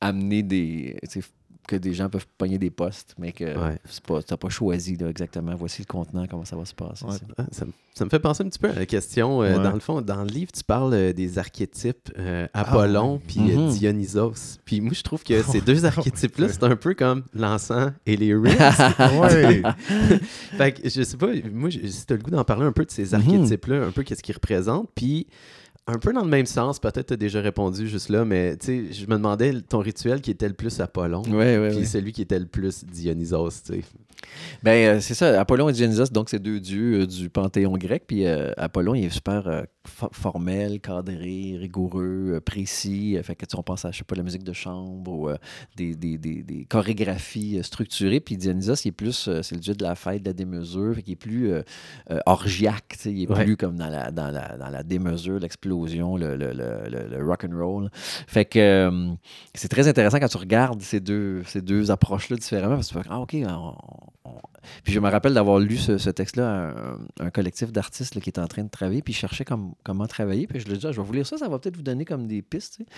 amener des. tu sais, que des gens peuvent pogner des postes, mais que
Ouais.
c'est pas, t'as pas choisi là, exactement. Voici le contenant, comment ça va se passer.
Ouais.
Ah, ça, me- ça me fait penser un petit peu à la question. euh,
Ouais.
Dans le fond, dans le livre, tu parles euh, des archétypes euh, Apollon
ouais.
puis euh,
Mhm.
Dionysos. Puis moi, je trouve que ces deux archétypes-là, c'est un peu comme l'encens et les.
Ouais.
fait que je sais pas, moi, si tu as le goût d'en parler un peu de ces
Mhm.
archétypes-là, un peu qu'est-ce qu'ils représentent. Puis un peu dans le même sens, peut-être tu as déjà répondu juste là, mais tu sais, je me demandais ton rituel qui était le plus Apollon.
Ouais, ouais,
Puis
ouais.
celui qui était le plus Dionysos, tu sais.
Ben, euh, c'est ça. Apollon et Dionysos, donc, c'est deux dieux euh, du panthéon grec. Puis euh, Apollon, il est super fo- formel, cadré, rigoureux, précis. Fait que, tu on pense à, je sais pas, la musique de chambre ou des, des, des, des chorégraphies structurées. Puis Dionysos, il est plus, c'est le dieu de la fête, de la démesure. Fait qu'il est plus euh, orgiaque. Il est
Ouais.
plus comme dans la, dans la, dans la démesure, l'explosion, le, le, le, le, le rock and roll. Fait que euh, c'est très intéressant quand tu regardes ces deux, ces deux approches-là différemment parce que tu fais Ah, OK, on- on- puis je me rappelle d'avoir lu ce, ce texte-là à un, un collectif d'artistes qui était en train de travailler, puis ils cherchaient comme, comment travailler. Puis je leur disais, Ah, je vais vous lire ça, ça va peut-être vous donner comme des pistes. tu sais.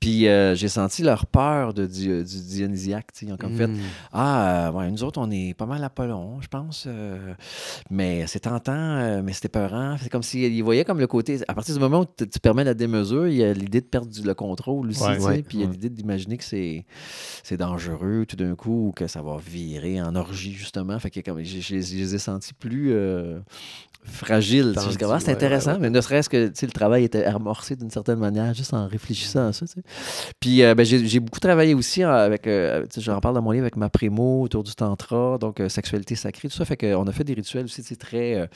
Puis euh, j'ai senti leur peur de, du, du dionysiaque. tu sais. Ils ont comme fait
Mm.
Ah, euh, ouais, nous autres, on est pas mal Apollon, je pense. euh, mais c'est tentant, euh, mais c'était peurant. C'est comme s'ils voyaient comme le côté. À partir du moment où tu permets la démesure, il y a l'idée de perdre du- le contrôle aussi.
Ouais,
tu sais,
ouais,
puis il y a l'idée d'imaginer que c'est c'est dangereux tout d'un coup ou que ça va virer en orgie, justement. Fait que comme, je, les- ai sentis plus euh, fragiles. tu sais. Ah, c'est
ouais,
intéressant,
ouais, ouais.
mais ne serait-ce que le travail était amorcé d'une certaine manière, juste en réfléchissant à ça. tu sais. Puis euh, ben, j'ai beaucoup travaillé aussi euh, avec, euh, j'en parle dans mon livre avec ma prémo autour du tantra, donc euh, sexualité sacrée, tout ça. Fait qu'on a fait des rituels aussi, tu très.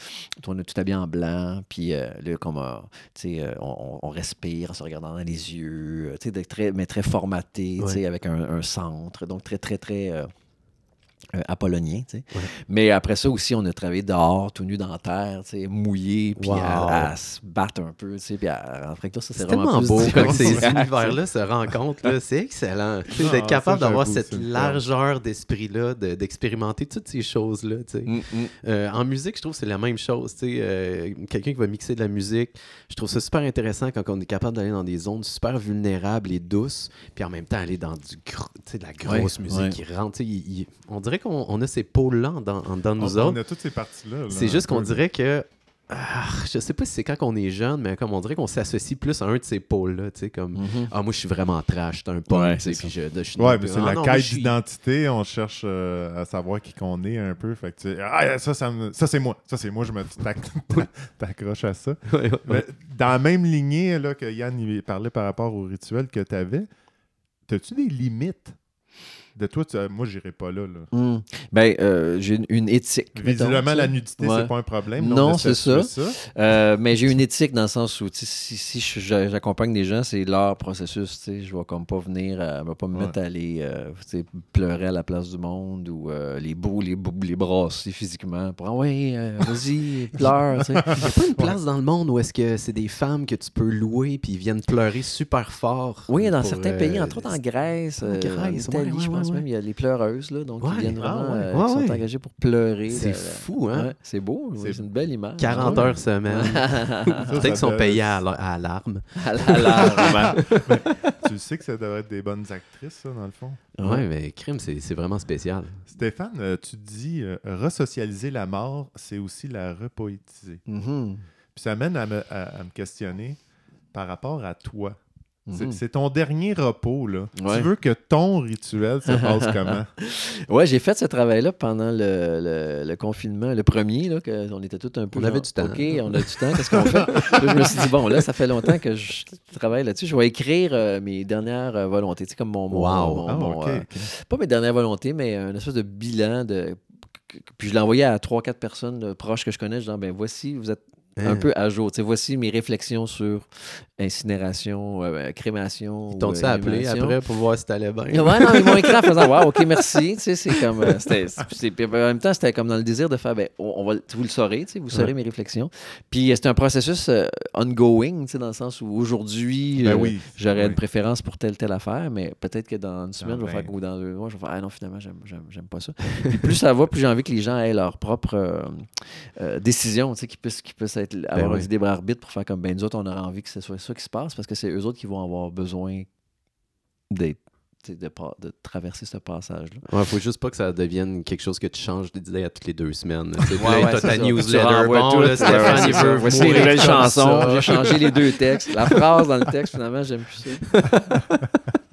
on est tout habillé en blanc, puis là, comme, on, on respire en se regardant dans les yeux, tu sais, très, mais très formaté, tu sais, avec un, un centre, donc très, très, très. Euh, apollonien, tu sais.
Ouais.
Mais après ça aussi, on a travaillé dehors, tout nu dans la terre, tu sais, mouillé, puis
Wow.
à, à se battre un peu, tu sais, puis à rentrer avec ça, c'est vraiment
beau quand ces univers-là se rencontrent. là. C'est excellent.
Ah,
D'être capable d'avoir cette largeur d'esprit-là, de- d'expérimenter toutes ces choses-là. tu sais.
Mm, mm.
Euh, en musique, je trouve que c'est la même chose. tu sais, euh, Quelqu'un qui va mixer de la musique, je trouve ça super intéressant quand on est capable d'aller dans des zones super vulnérables et douces, puis en même temps aller dans du gros- de la grosse
Ouais,
musique
ouais.
qui rentre. il- il- on dirait qu'on on a ces pôles-là en dans, nous
on,
autres.
on a toutes ces parties-là. là,
C'est juste qu'on dirait que. ah, je sais pas si c'est quand on est jeune, mais comme on dirait qu'on s'associe plus à un de ces pôles-là. Tu sais, comme.
Mhm.
Ah, moi, je suis vraiment trash, t'es un
Ouais,
tu sais, puis je,
Ouais, mais c'est
ah
la
non, moi,
quête d'identité. On cherche euh, à savoir qui qu'on est un peu. Fait que tu sais, ah, ça, ça, ça c'est moi. Ça, c'est moi. Je me t'ac- t'accroches à ça.
Ouais, ouais, ouais.
Mais dans la même lignée là, que Yann il parlait par rapport au rituel que tu avais, as-tu des limites? De toi, tu- moi, j'irai pas là. là.
Hmm. Ben, euh, j'ai une, une éthique.
Visiblement, la nudité,
Ouais.
c'est pas un problème.
Non, c'est ça. Euh, mais j'ai une éthique dans le sens où si, si j'accompagne des gens, c'est leur processus. tu sais. Je vais comme pas venir, à, je vais pas me
Ouais.
mettre à aller euh, tu sais, pleurer à la place du monde ou euh, les beaux, les, beaux- les brasser physiquement pour ah ouais, euh, vas-y, pleure.
Il n'y a pas une place dans le monde où est-ce que c'est des femmes que tu peux louer puis ils viennent pleurer super fort.
Oui, dans certains
euh,
pays, entre autres en Grèce,
en
euh, en
Grèce,
Italie,
ouais,
je
ouais,
pense
ouais,
même, il y a les pleureuses, là, donc
Ouais.
qui viennent
Ah,
vraiment,
ouais.
euh,
Ouais,
qui sont
ouais.
engagées pour pleurer.
C'est fou, hein?
Ouais, c'est beau, oui,
C'est-
une belle image.
40
Ouais.
heures semaine. Peut-être qu'ils sont payés à la- à
larme.
Tu sais que ça devrait être des bonnes actrices, ça, dans le fond?
Ouais, mais crime, c'est c'est vraiment spécial.
Stéphane, euh, tu dis euh, resocialiser la mort, c'est aussi la repoétiser.
Mhm.
Puis ça mène à me, à- à me questionner par rapport à toi. C'est-
Mhm.
C'est ton dernier repos, là.
Ouais.
Tu veux que ton rituel se passe comment?
Ouais, j'ai fait ce travail-là pendant le, le- le confinement, le premier, là, que on était tous un peu.
On avait du temps.
OK, on a du temps, qu'est-ce qu'on fait? Là, je me suis dit, bon, là, ça fait longtemps que je travaille là-dessus. Je vais écrire euh, mes dernières euh, volontés, tu sais, comme mon. mon-
Wow.
mon-
Ah,
euh, pas mes dernières volontés, mais un espèce de bilan de. Puis je l'ai envoyé à trois, quatre personnes proches que je connais, genre, ben voici, vous êtes un
Hein?
peu à jour. Tu sais, voici mes réflexions sur incinération, euh, crémation.
Ils
ou,
t'ont-tu
euh,
appelé après pour voir si t'allais bien?
Ouais, non, ils m'ont écrit en faisant Wow, OK, merci. C'est comme. euh, c'est- en même temps, c'était comme dans le désir de faire ben, on, va, vous le saurez, vous saurez
Ouais.
mes réflexions. Puis euh, c'était un processus euh, ongoing, dans le sens où aujourd'hui,
Ben
euh,
oui.
j'aurais
oui.
une préférence pour telle, telle affaire, mais peut-être que dans une semaine, je vais
ben.
faire ou dans deux mois, je vais faire Ah non, finalement, j'aime, pas ça. Puis plus ça va, plus j'ai envie que les gens aient leur propre décision, tu sais, qu'ils puissent, qu'ils puissent être, avoir
oui.
un libre arbitre pour faire comme ben nous autres, on aurait envie que ce soit ça qui se passe parce que c'est eux autres qui vont avoir besoin d'être de, traverser ce passage-là.
Ouais, faut juste pas que ça devienne quelque chose que tu changes d'idée à toutes les deux semaines.
Ouais,
là,
ouais,
t'as ta
ça.
newsletter. Bon,
tout.
là, Stéphane, il
c'est
veut.
Voici les nouvelles chansons. J'ai changé les deux textes. La phrase dans le texte, finalement, j'aime plus ça.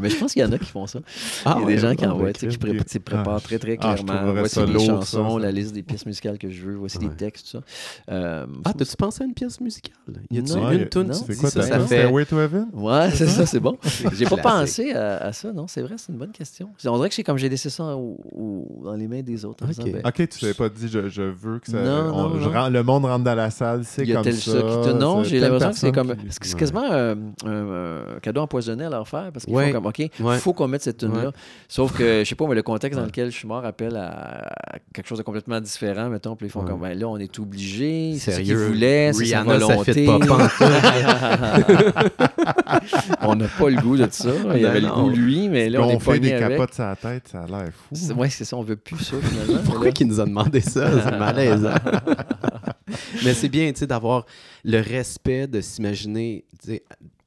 Mais je pense qu'il y en a qui font ça.
Ah,
Il y a
ouais,
des gens qui envoient, qui pré- sais, préparent
Ah,
très, très
ah,
clairement.
trouverais
voici les
lourd,
chansons,
ça.
la liste des pièces musicales que je veux, voici
Ouais.
les textes, tout ça. Euh,
Ah, t'as-tu pensé à une pièce musicale? Y a-tu.
Ouais,
une tune?
C'est quoi
ça, ça fait...
Stairway to Heaven?
Ouais, c'est ça, c'est bon. J'ai pas pensé à, à ça, non, c'est vrai, c'est une bonne question. On dirait que c'est comme j'ai laissé ça au- au- dans les mains des autres.
Ok.
ben,
Ok, tu t'avais pas dit je, je veux que ça.
Non,
on-
non,
je
non.
rends- le monde rentre dans la salle, c'est comme ça.
Non, j'ai l'impression que c'est comme... C'est quasiment un, cadeau empoisonné à leur faire parce qu'ils font comme, OK, il
Ouais.
faut qu'on mette cette tune là
Ouais.
Sauf que, je sais pas, mais le contexte dans lequel je suis mort appelle à quelque chose de complètement différent, mettons. Puis ils font
Ouais.
comme, ben là, on est obligé, c'est ce qu'ils voulaient, c'est sa
ça
volonté.
fit pas
on n'a pas le goût de ça. Il y avait le goût, lui, mais là, on est
Gonfler
pogné
des
avec.
capotes sur la tête, ça a l'air fou.
C'est- Ouais, c'est ça, on veut plus ça, finalement.
Pourquoi qu'il nous a demandé ça? C'est malaisant. Mais c'est bien, tu sais, d'avoir le respect de s'imaginer, tu sais,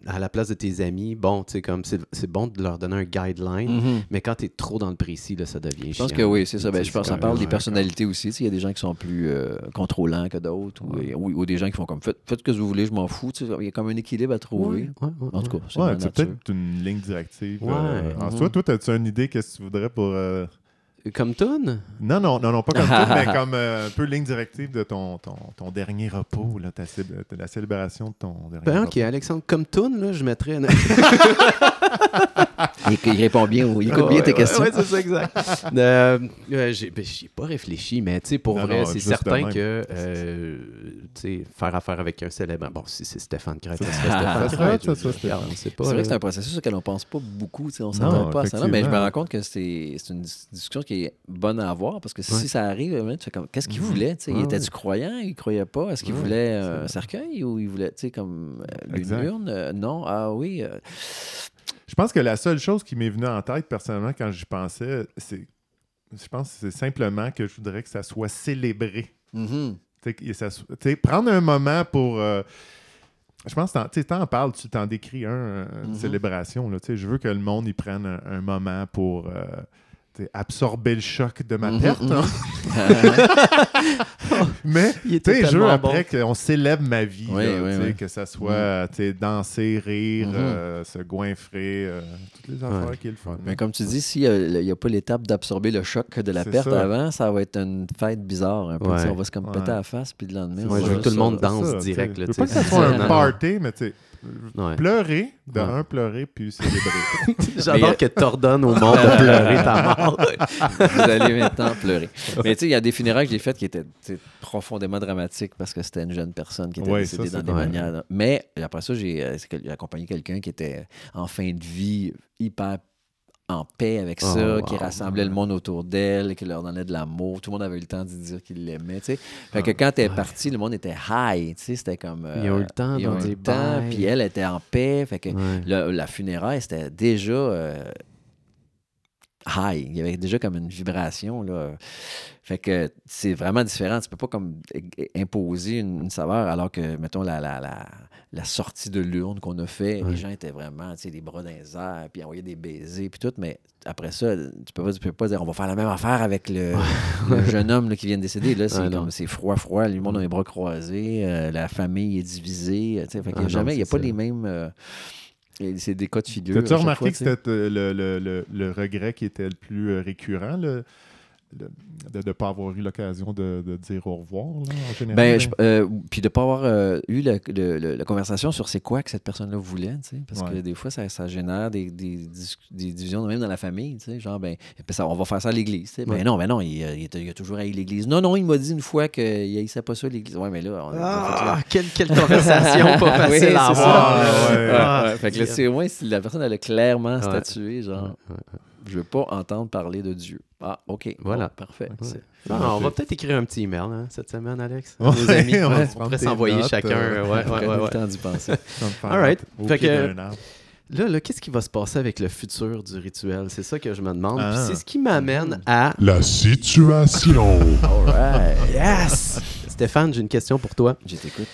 à la place de tes amis. Bon, tu sais, comme c'est c'est bon de leur donner un guideline,
Mhm.
mais quand t'es trop dans le précis, là, ça devient
Je pense
chiant.
que oui, c'est ça. Ben,
Tu
je pense que ça parle des personnalités aussi. Tu sais, Il y a des gens qui sont plus euh, contrôlants que d'autres, ou,
Ouais.
ou- ou des gens qui font comme faites, faites ce que vous voulez, je m'en fous. Tu sais, Il y a comme un équilibre à trouver.
Ouais, ouais, ouais,
En tout cas, c'est
peut-être une ligne directive.
Ouais.
euh, en soi, toi, as-tu une idée qu'est-ce que tu voudrais pour. euh,
Comme tune?
Non, non, non, non, pas comme ça, mais comme euh, un peu ligne directive de ton, ton, ton dernier repos, là, ta, de la célébration de ton dernier
Ben,
repos.
ok, Alexandre, comme tune, là, je mettrais.
Il, il répond bien, ou il écoute bien
Ouais,
tes
ouais,
questions.
Ouais, c'est ça, exact. Euh, euh, j'ai ben, pas réfléchi, mais tu sais, pour
Non,
vrai, c'est certain que euh, tu sais, faire affaire avec un célèbre. Bon, si c'est Stéphane Crête, ça
Ça
serait
serait
Stéphane Crête.
C'est vrai que c'est un processus auquel on pense pas beaucoup. tu sais, On
Non,
s'attend pas à ça. Mais je me rends compte que c'est c'est une dis- discussion qui est bonne à avoir parce que si
Ouais.
ça arrive, tu fais comme qu'est-ce qu'il
Mhm.
voulait tu sais,
Ouais,
Il était-tu croyant? Il croyait pas? Est-ce qu'il
Ouais,
voulait
c'est
euh, un cercueil ou il voulait tu sais, comme euh, une urne? Euh, Non. Ah oui.
Je pense que la seule chose qui m'est venue en tête, personnellement, quand j'y pensais, c'est. Je pense que c'est simplement que je voudrais que ça soit célébré.
mhm.
Ça sais, prendre un moment pour. je pense que tu t'en parles, tu t'en décris un, une célébration. Là, tu sais, je veux que le monde y prenne un, un moment pour euh, absorber le choc de ma
Mhm,
perte.
mhm.
hein. Mais
Il
tu je veux après
bon.
qu'on célèbre ma vie.
Oui,
là,
oui,
tu sais,
oui.
Que ça soit tu sais, danser, rire,
Mhm.
euh, se goinfrer, euh, toutes les affaires
Ouais.
qui est le fun.
Mais comme tu dis, s'il n'y a, pas l'étape d'absorber le choc de la perte
ça.
avant, ça va être une fête bizarre un peu.
Ouais.
On va se comme
Ouais.
péter à la face, puis le lendemain,
je veux que tout le monde danse
Ça,
direct.
Je veux pas que ça soit un party, mais tu sais,
Ouais.
Pleurer, de
Ouais.
un, pleurer, puis célébrer.
J'adore que t'ordonnes au monde de pleurer ta mort.
Vous allez maintenant pleurer. Mais tu sais, il y a des funérailles que j'ai faites qui étaient tu profondément dramatiques parce que c'était une jeune personne qui était
Ouais,
décédée
ça,
dans des
vrai.
manières. Mais après ça, j'ai euh, j'ai accompagné quelqu'un qui était en fin de vie, hyper en paix avec ça,
Oh,
qui
wow.
rassemblait le monde autour d'elle, qui leur donnait de l'amour. Tout le monde avait eu le temps de dire qu'il l'aimait. tu sais. Fait que quand elle est partie, le monde était high. tu sais, C'était comme. euh,
Ils ont eu le temps
Ils ont eu le temps. Puis elle était en paix. Fait que
Ouais.
le- la funéraille, c'était déjà euh, high. Il y avait déjà comme une vibration. Là. Fait que c'est vraiment différent. Tu peux pas comme imposer une, une saveur alors que, mettons, la, la, la, la sortie de l'urne qu'on a fait, les gens étaient vraiment, tu sais, les bras dans les airs, puis envoyaient des baisers, puis tout. Mais après ça, tu peux pas, tu peux pas dire on va faire la même affaire avec le, le jeune homme là, qui vient de décéder. Là, c'est froid, froid. Le monde a les bras croisés, euh, la famille est divisée. tu sais. Fait a
Ah
jamais, il n'y a pas les mêmes. euh, c'est des cas de figure. Chaque
remarqué que c'était euh, le, le- le- le regret qui était le plus euh, récurrent, le- de ne pas avoir eu l'occasion de, de dire au revoir, là, en général?
Ben, je- euh, puis de ne pas avoir euh, eu le- le- le- la conversation sur c'est quoi que cette personne-là voulait, tu sais, parce que des fois, ça, ça génère des, des, dis- des divisions même dans la famille, tu sais, genre, ben, puis ça, on va faire ça à l'église, tu sais.
Ouais.
Ben non, ben non, il, euh, il, a toujours haï l'église. Non, non, il m'a dit une fois qu'il haïssait pas ça, l'église. Ouais, mais là, on
Ah, quelle, quelle conversation pas
Oui,
facile à
c'est
avoir.
ça.
là.
Ouais, ouais.
Ah,
Ouais, fait que là, c'est au moins si la personne elle a clairement
Ouais.
statué, genre,
Ouais, ouais,
je veux pas entendre parler de Dieu. Ah, OK.
Voilà.
Bon, parfait.
ouais. Ah, on va peut-être écrire un petit email hein, cette semaine, Alex.
Ouais,
nos amis,
on va
ouais.
On pourrait s'envoyer chacun.
euh,
ouais, ouais, ouais,
temps d'y penser.
All right. Fait que-. Là, là qu'est-ce qui va se passer avec le futur du rituel? C'est ça que je me demande.
Ah.
Puis C'est ce qui m'amène à.
La situation.
All right.
Yes! Stéphane, j'ai une question pour toi.
Je t'écoute.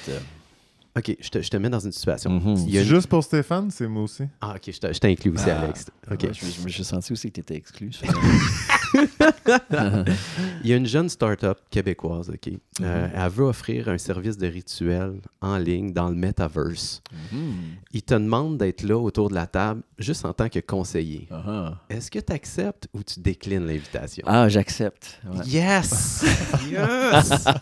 OK, je te, je te mets dans une situation.
Mhm.
Il y a une-
Juste pour Stéphane, c'est moi aussi.
Ah, OK, je te- je t'inclus aussi,
Ah.
Alex. OK.
Ouais, je, je me suis senti aussi que tu étais exclu. ça.
Il y a une jeune start-up québécoise, OK. Euh, elle veut offrir un service de rituel en ligne dans le metaverse.
Mhm.
Il te demande d'être là autour de la table juste en tant que conseiller.
Ah.
Est-ce que tu acceptes ou tu déclines l'invitation?
Ah, j'accepte. Ouais.
Yes! yes!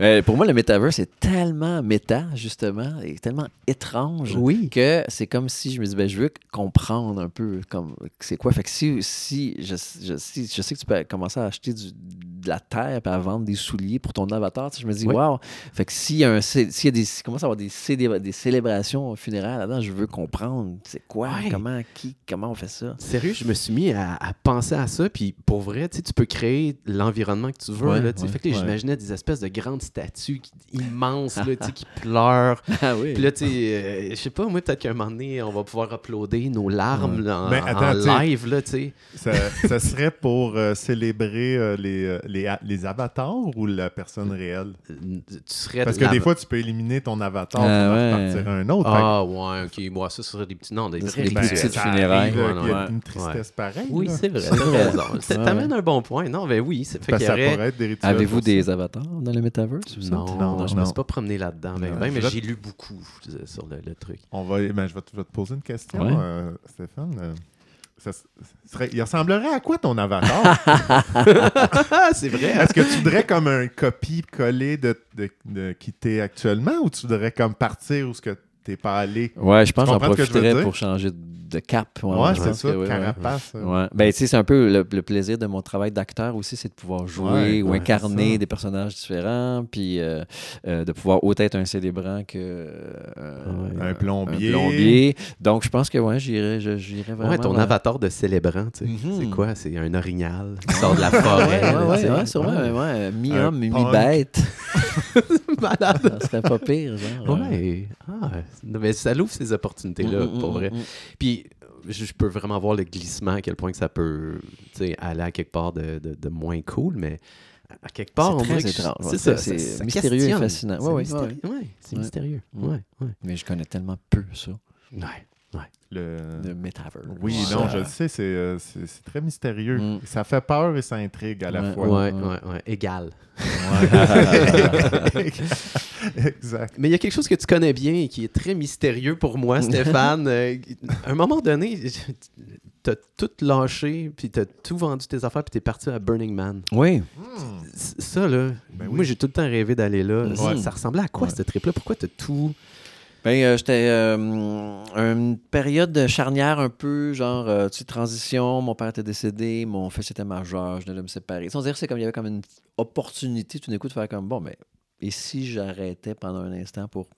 Euh, pour moi, le metaverse est tellement méta, justement, et tellement étrange.
oui.
que c'est comme si je me dis, ben, je veux comprendre un peu comme c'est quoi. Fait que si, si, je, je- si- je sais que tu peux commencer à acheter du- de la terre et à vendre des souliers pour ton avatar, tu sais, je me dis,
Oui.
waouh. Fait que s'il y a un, s'il y a des, commence à avoir des, célé- des célébrations funéraires là-dedans, je veux comprendre c'est quoi,
Ouais.
comment, qui, comment on fait ça?
Sérieux, je me suis mis à, à penser à ça, puis pour vrai, tu sais, tu peux créer l'environnement que tu veux.
Ouais,
là, tu sais.
ouais,
fait que là, j'imaginais des espèces de grandes statues qui- immenses là, tu sais, qui pleurent.
Ah oui.
Puis là, tu sais, euh, je sais pas, moi, peut-être qu'à un moment donné, on va pouvoir uploader nos larmes là, en,
Ben, attends,
en
tu sais,
live, là, tu sais.
Ça, ça serait pour euh, célébrer euh, les, euh, les, les avatars ou la personne réelle?
Euh, Tu serais
Parce que des fois, tu peux éliminer ton avatar
Ah,
pour
ouais.
repartir un autre. Fait
Ah, ouais, ok. Moi, ça serait des petits. Non, des
des
ben,
petites funérailles.
euh, qu'il y a
ouais.
une tristesse pareille.
Oui, c'est vrai.
C'est
T'as
vrai.
raison. Ça
Ouais.
t'amène un bon point. Non, ben oui. Ça fait
Parce que ça
aurait...
pourrait être des rituels.
Avez-vous des avatars dans le metaverse? ou ça?
Non,
Non,
non, je me
non.
suis pas promené là-dedans. Ben, ben, mais j'ai lu beaucoup euh, sur le, truc.
On va, ben, je, vais te, poser une question, euh, Stéphane. Ça s- serait- il ressemblerait à quoi ton avatar?
C'est vrai.
Est-ce que tu voudrais comme un copie-coller de, de, de qui t'es actuellement ou tu voudrais comme partir où ce que t'es pas allé?
Ouais, je pense que j'en profiterais pour changer de cap.
Ouais, c'est ça,
que oui, ouais.
carapace. euh.
Ouais. Ben, tu sais, c'est un peu le, le plaisir de mon travail d'acteur aussi, c'est de pouvoir jouer
Ouais,
ou
ouais,
incarner des personnages différents, puis euh, euh, de pouvoir autant être un célébrant que euh.
Un plombier.
plombier. Donc, je pense que ouais, j'irais vraiment.
Ouais, ton avatar de célébrant, tu sais.
Mhm.
C'est quoi? C'est un orignal qui sort de la forêt.
ouais, ouais, sûrement.
Ouais.
ouais, ouais, Mi-homme, mi-bête.
Malade.
Ça serait pas pire, genre.
Ouais. Ah, mais ça l'ouvre ces opportunités-là,
Mm, mm,
pour
mm,
vrai. Puis, je, peux vraiment voir le glissement, à quel point que ça peut aller à quelque part de, de- de moins cool, mais à quelque part,
C'est
on
très étrange,
C'est ça,
C'est mystérieux et fascinant.
C'est
Ouais, ouais,
mystérieux.
ouais.
Ouais, c'est
Ouais.
mystérieux. Ouais, ouais.
Mais je connais tellement peu ça,
Ouais.
Le...
le metaverse.
Oui,
Ouais.
non, je le sais, c'est euh, c'est- c'est très mystérieux.
Mm.
Ça fait peur et ça intrigue à la
Ouais.
fois.
Ouais,
ouais.
ouais, ouais. Égal.
Exact.
Mais il y a quelque chose que tu connais bien et qui est très mystérieux pour moi, Stéphane. Euh, à un moment donné, t'as tout lâché, puis t'as tout vendu tes affaires, puis t'es parti à Burning Man.
oui.
C- Ça, là,
Ben
moi,
oui.
j'ai tout le temps rêvé d'aller là.
Ouais.
Ça, ça ressemblait à quoi,
Ouais.
cette trip-là? Pourquoi t'as tout...
Ben, euh, j'étais euh, une période de charnière un peu, genre, euh, tu transition. Mon père était décédé, mon fils était majeur, je venais de me séparer. Sans dire, c'est comme il y avait comme une opportunité tout d'un coup de faire comme bon, mais et si j'arrêtais pendant un instant pour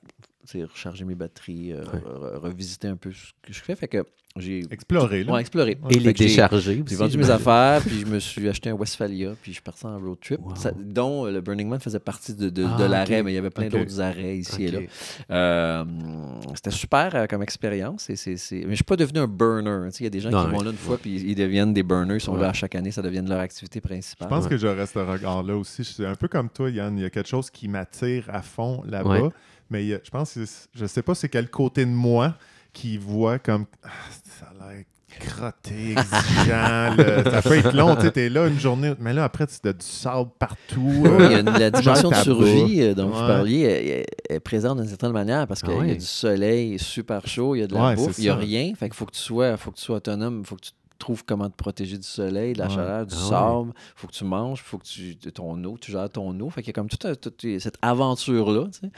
recharger mes batteries, euh,
Ouais.
re- revisiter un peu ce que je fais. Fait que j'ai
Explorer, là.
ouais, exploré.
Et les décharger
J'ai vendu mes affaires, puis je me suis acheté un Westphalia, puis je suis parti en road trip,
Wow.
ça- dont euh, le Burning Man faisait partie de, de,
Ah,
de l'arrêt, mais il y avait plein d'autres arrêts ici et là. Euh, C'était super euh, comme expérience. et Mais je suis pas devenu un burner. Tu sais, Il y a des gens
Non,
qui vont là une fois, puis ils deviennent des burners, ils sont
Ouais.
là à chaque année, ça devient leur activité
Je
principale.
pense
Ouais.
que j'aurais ce regard-là aussi. Je suis un peu comme toi, Yann. Il y a quelque chose qui m'attire à fond là-bas. Mais a- je pense que c'est- je sais pas c'est quel côté de moi qui voit comme Ah, ça a l'air crotté, exigeant. là. Ça peut être long. Tu es là une journée, mais là après, tu as du sable partout.
Oui,
euh,
il y a une- la dimension de survie euh, dont vous parliez est présente d'une certaine manière parce
Ah
qu'il y a du soleil super chaud, il y a de la
Ouais,
bouffe, il n'y a rien. Fait qu'il faut que tu sois, faut que tu sois autonome, il faut que tu trouves comment te protéger du soleil, de la
Ouais.
chaleur, du
Ah
sable, il faut que tu manges, il faut que tu ton eau, tu gères ton eau. Fait qu'il y a comme toute, toute cette aventure-là. tu sais.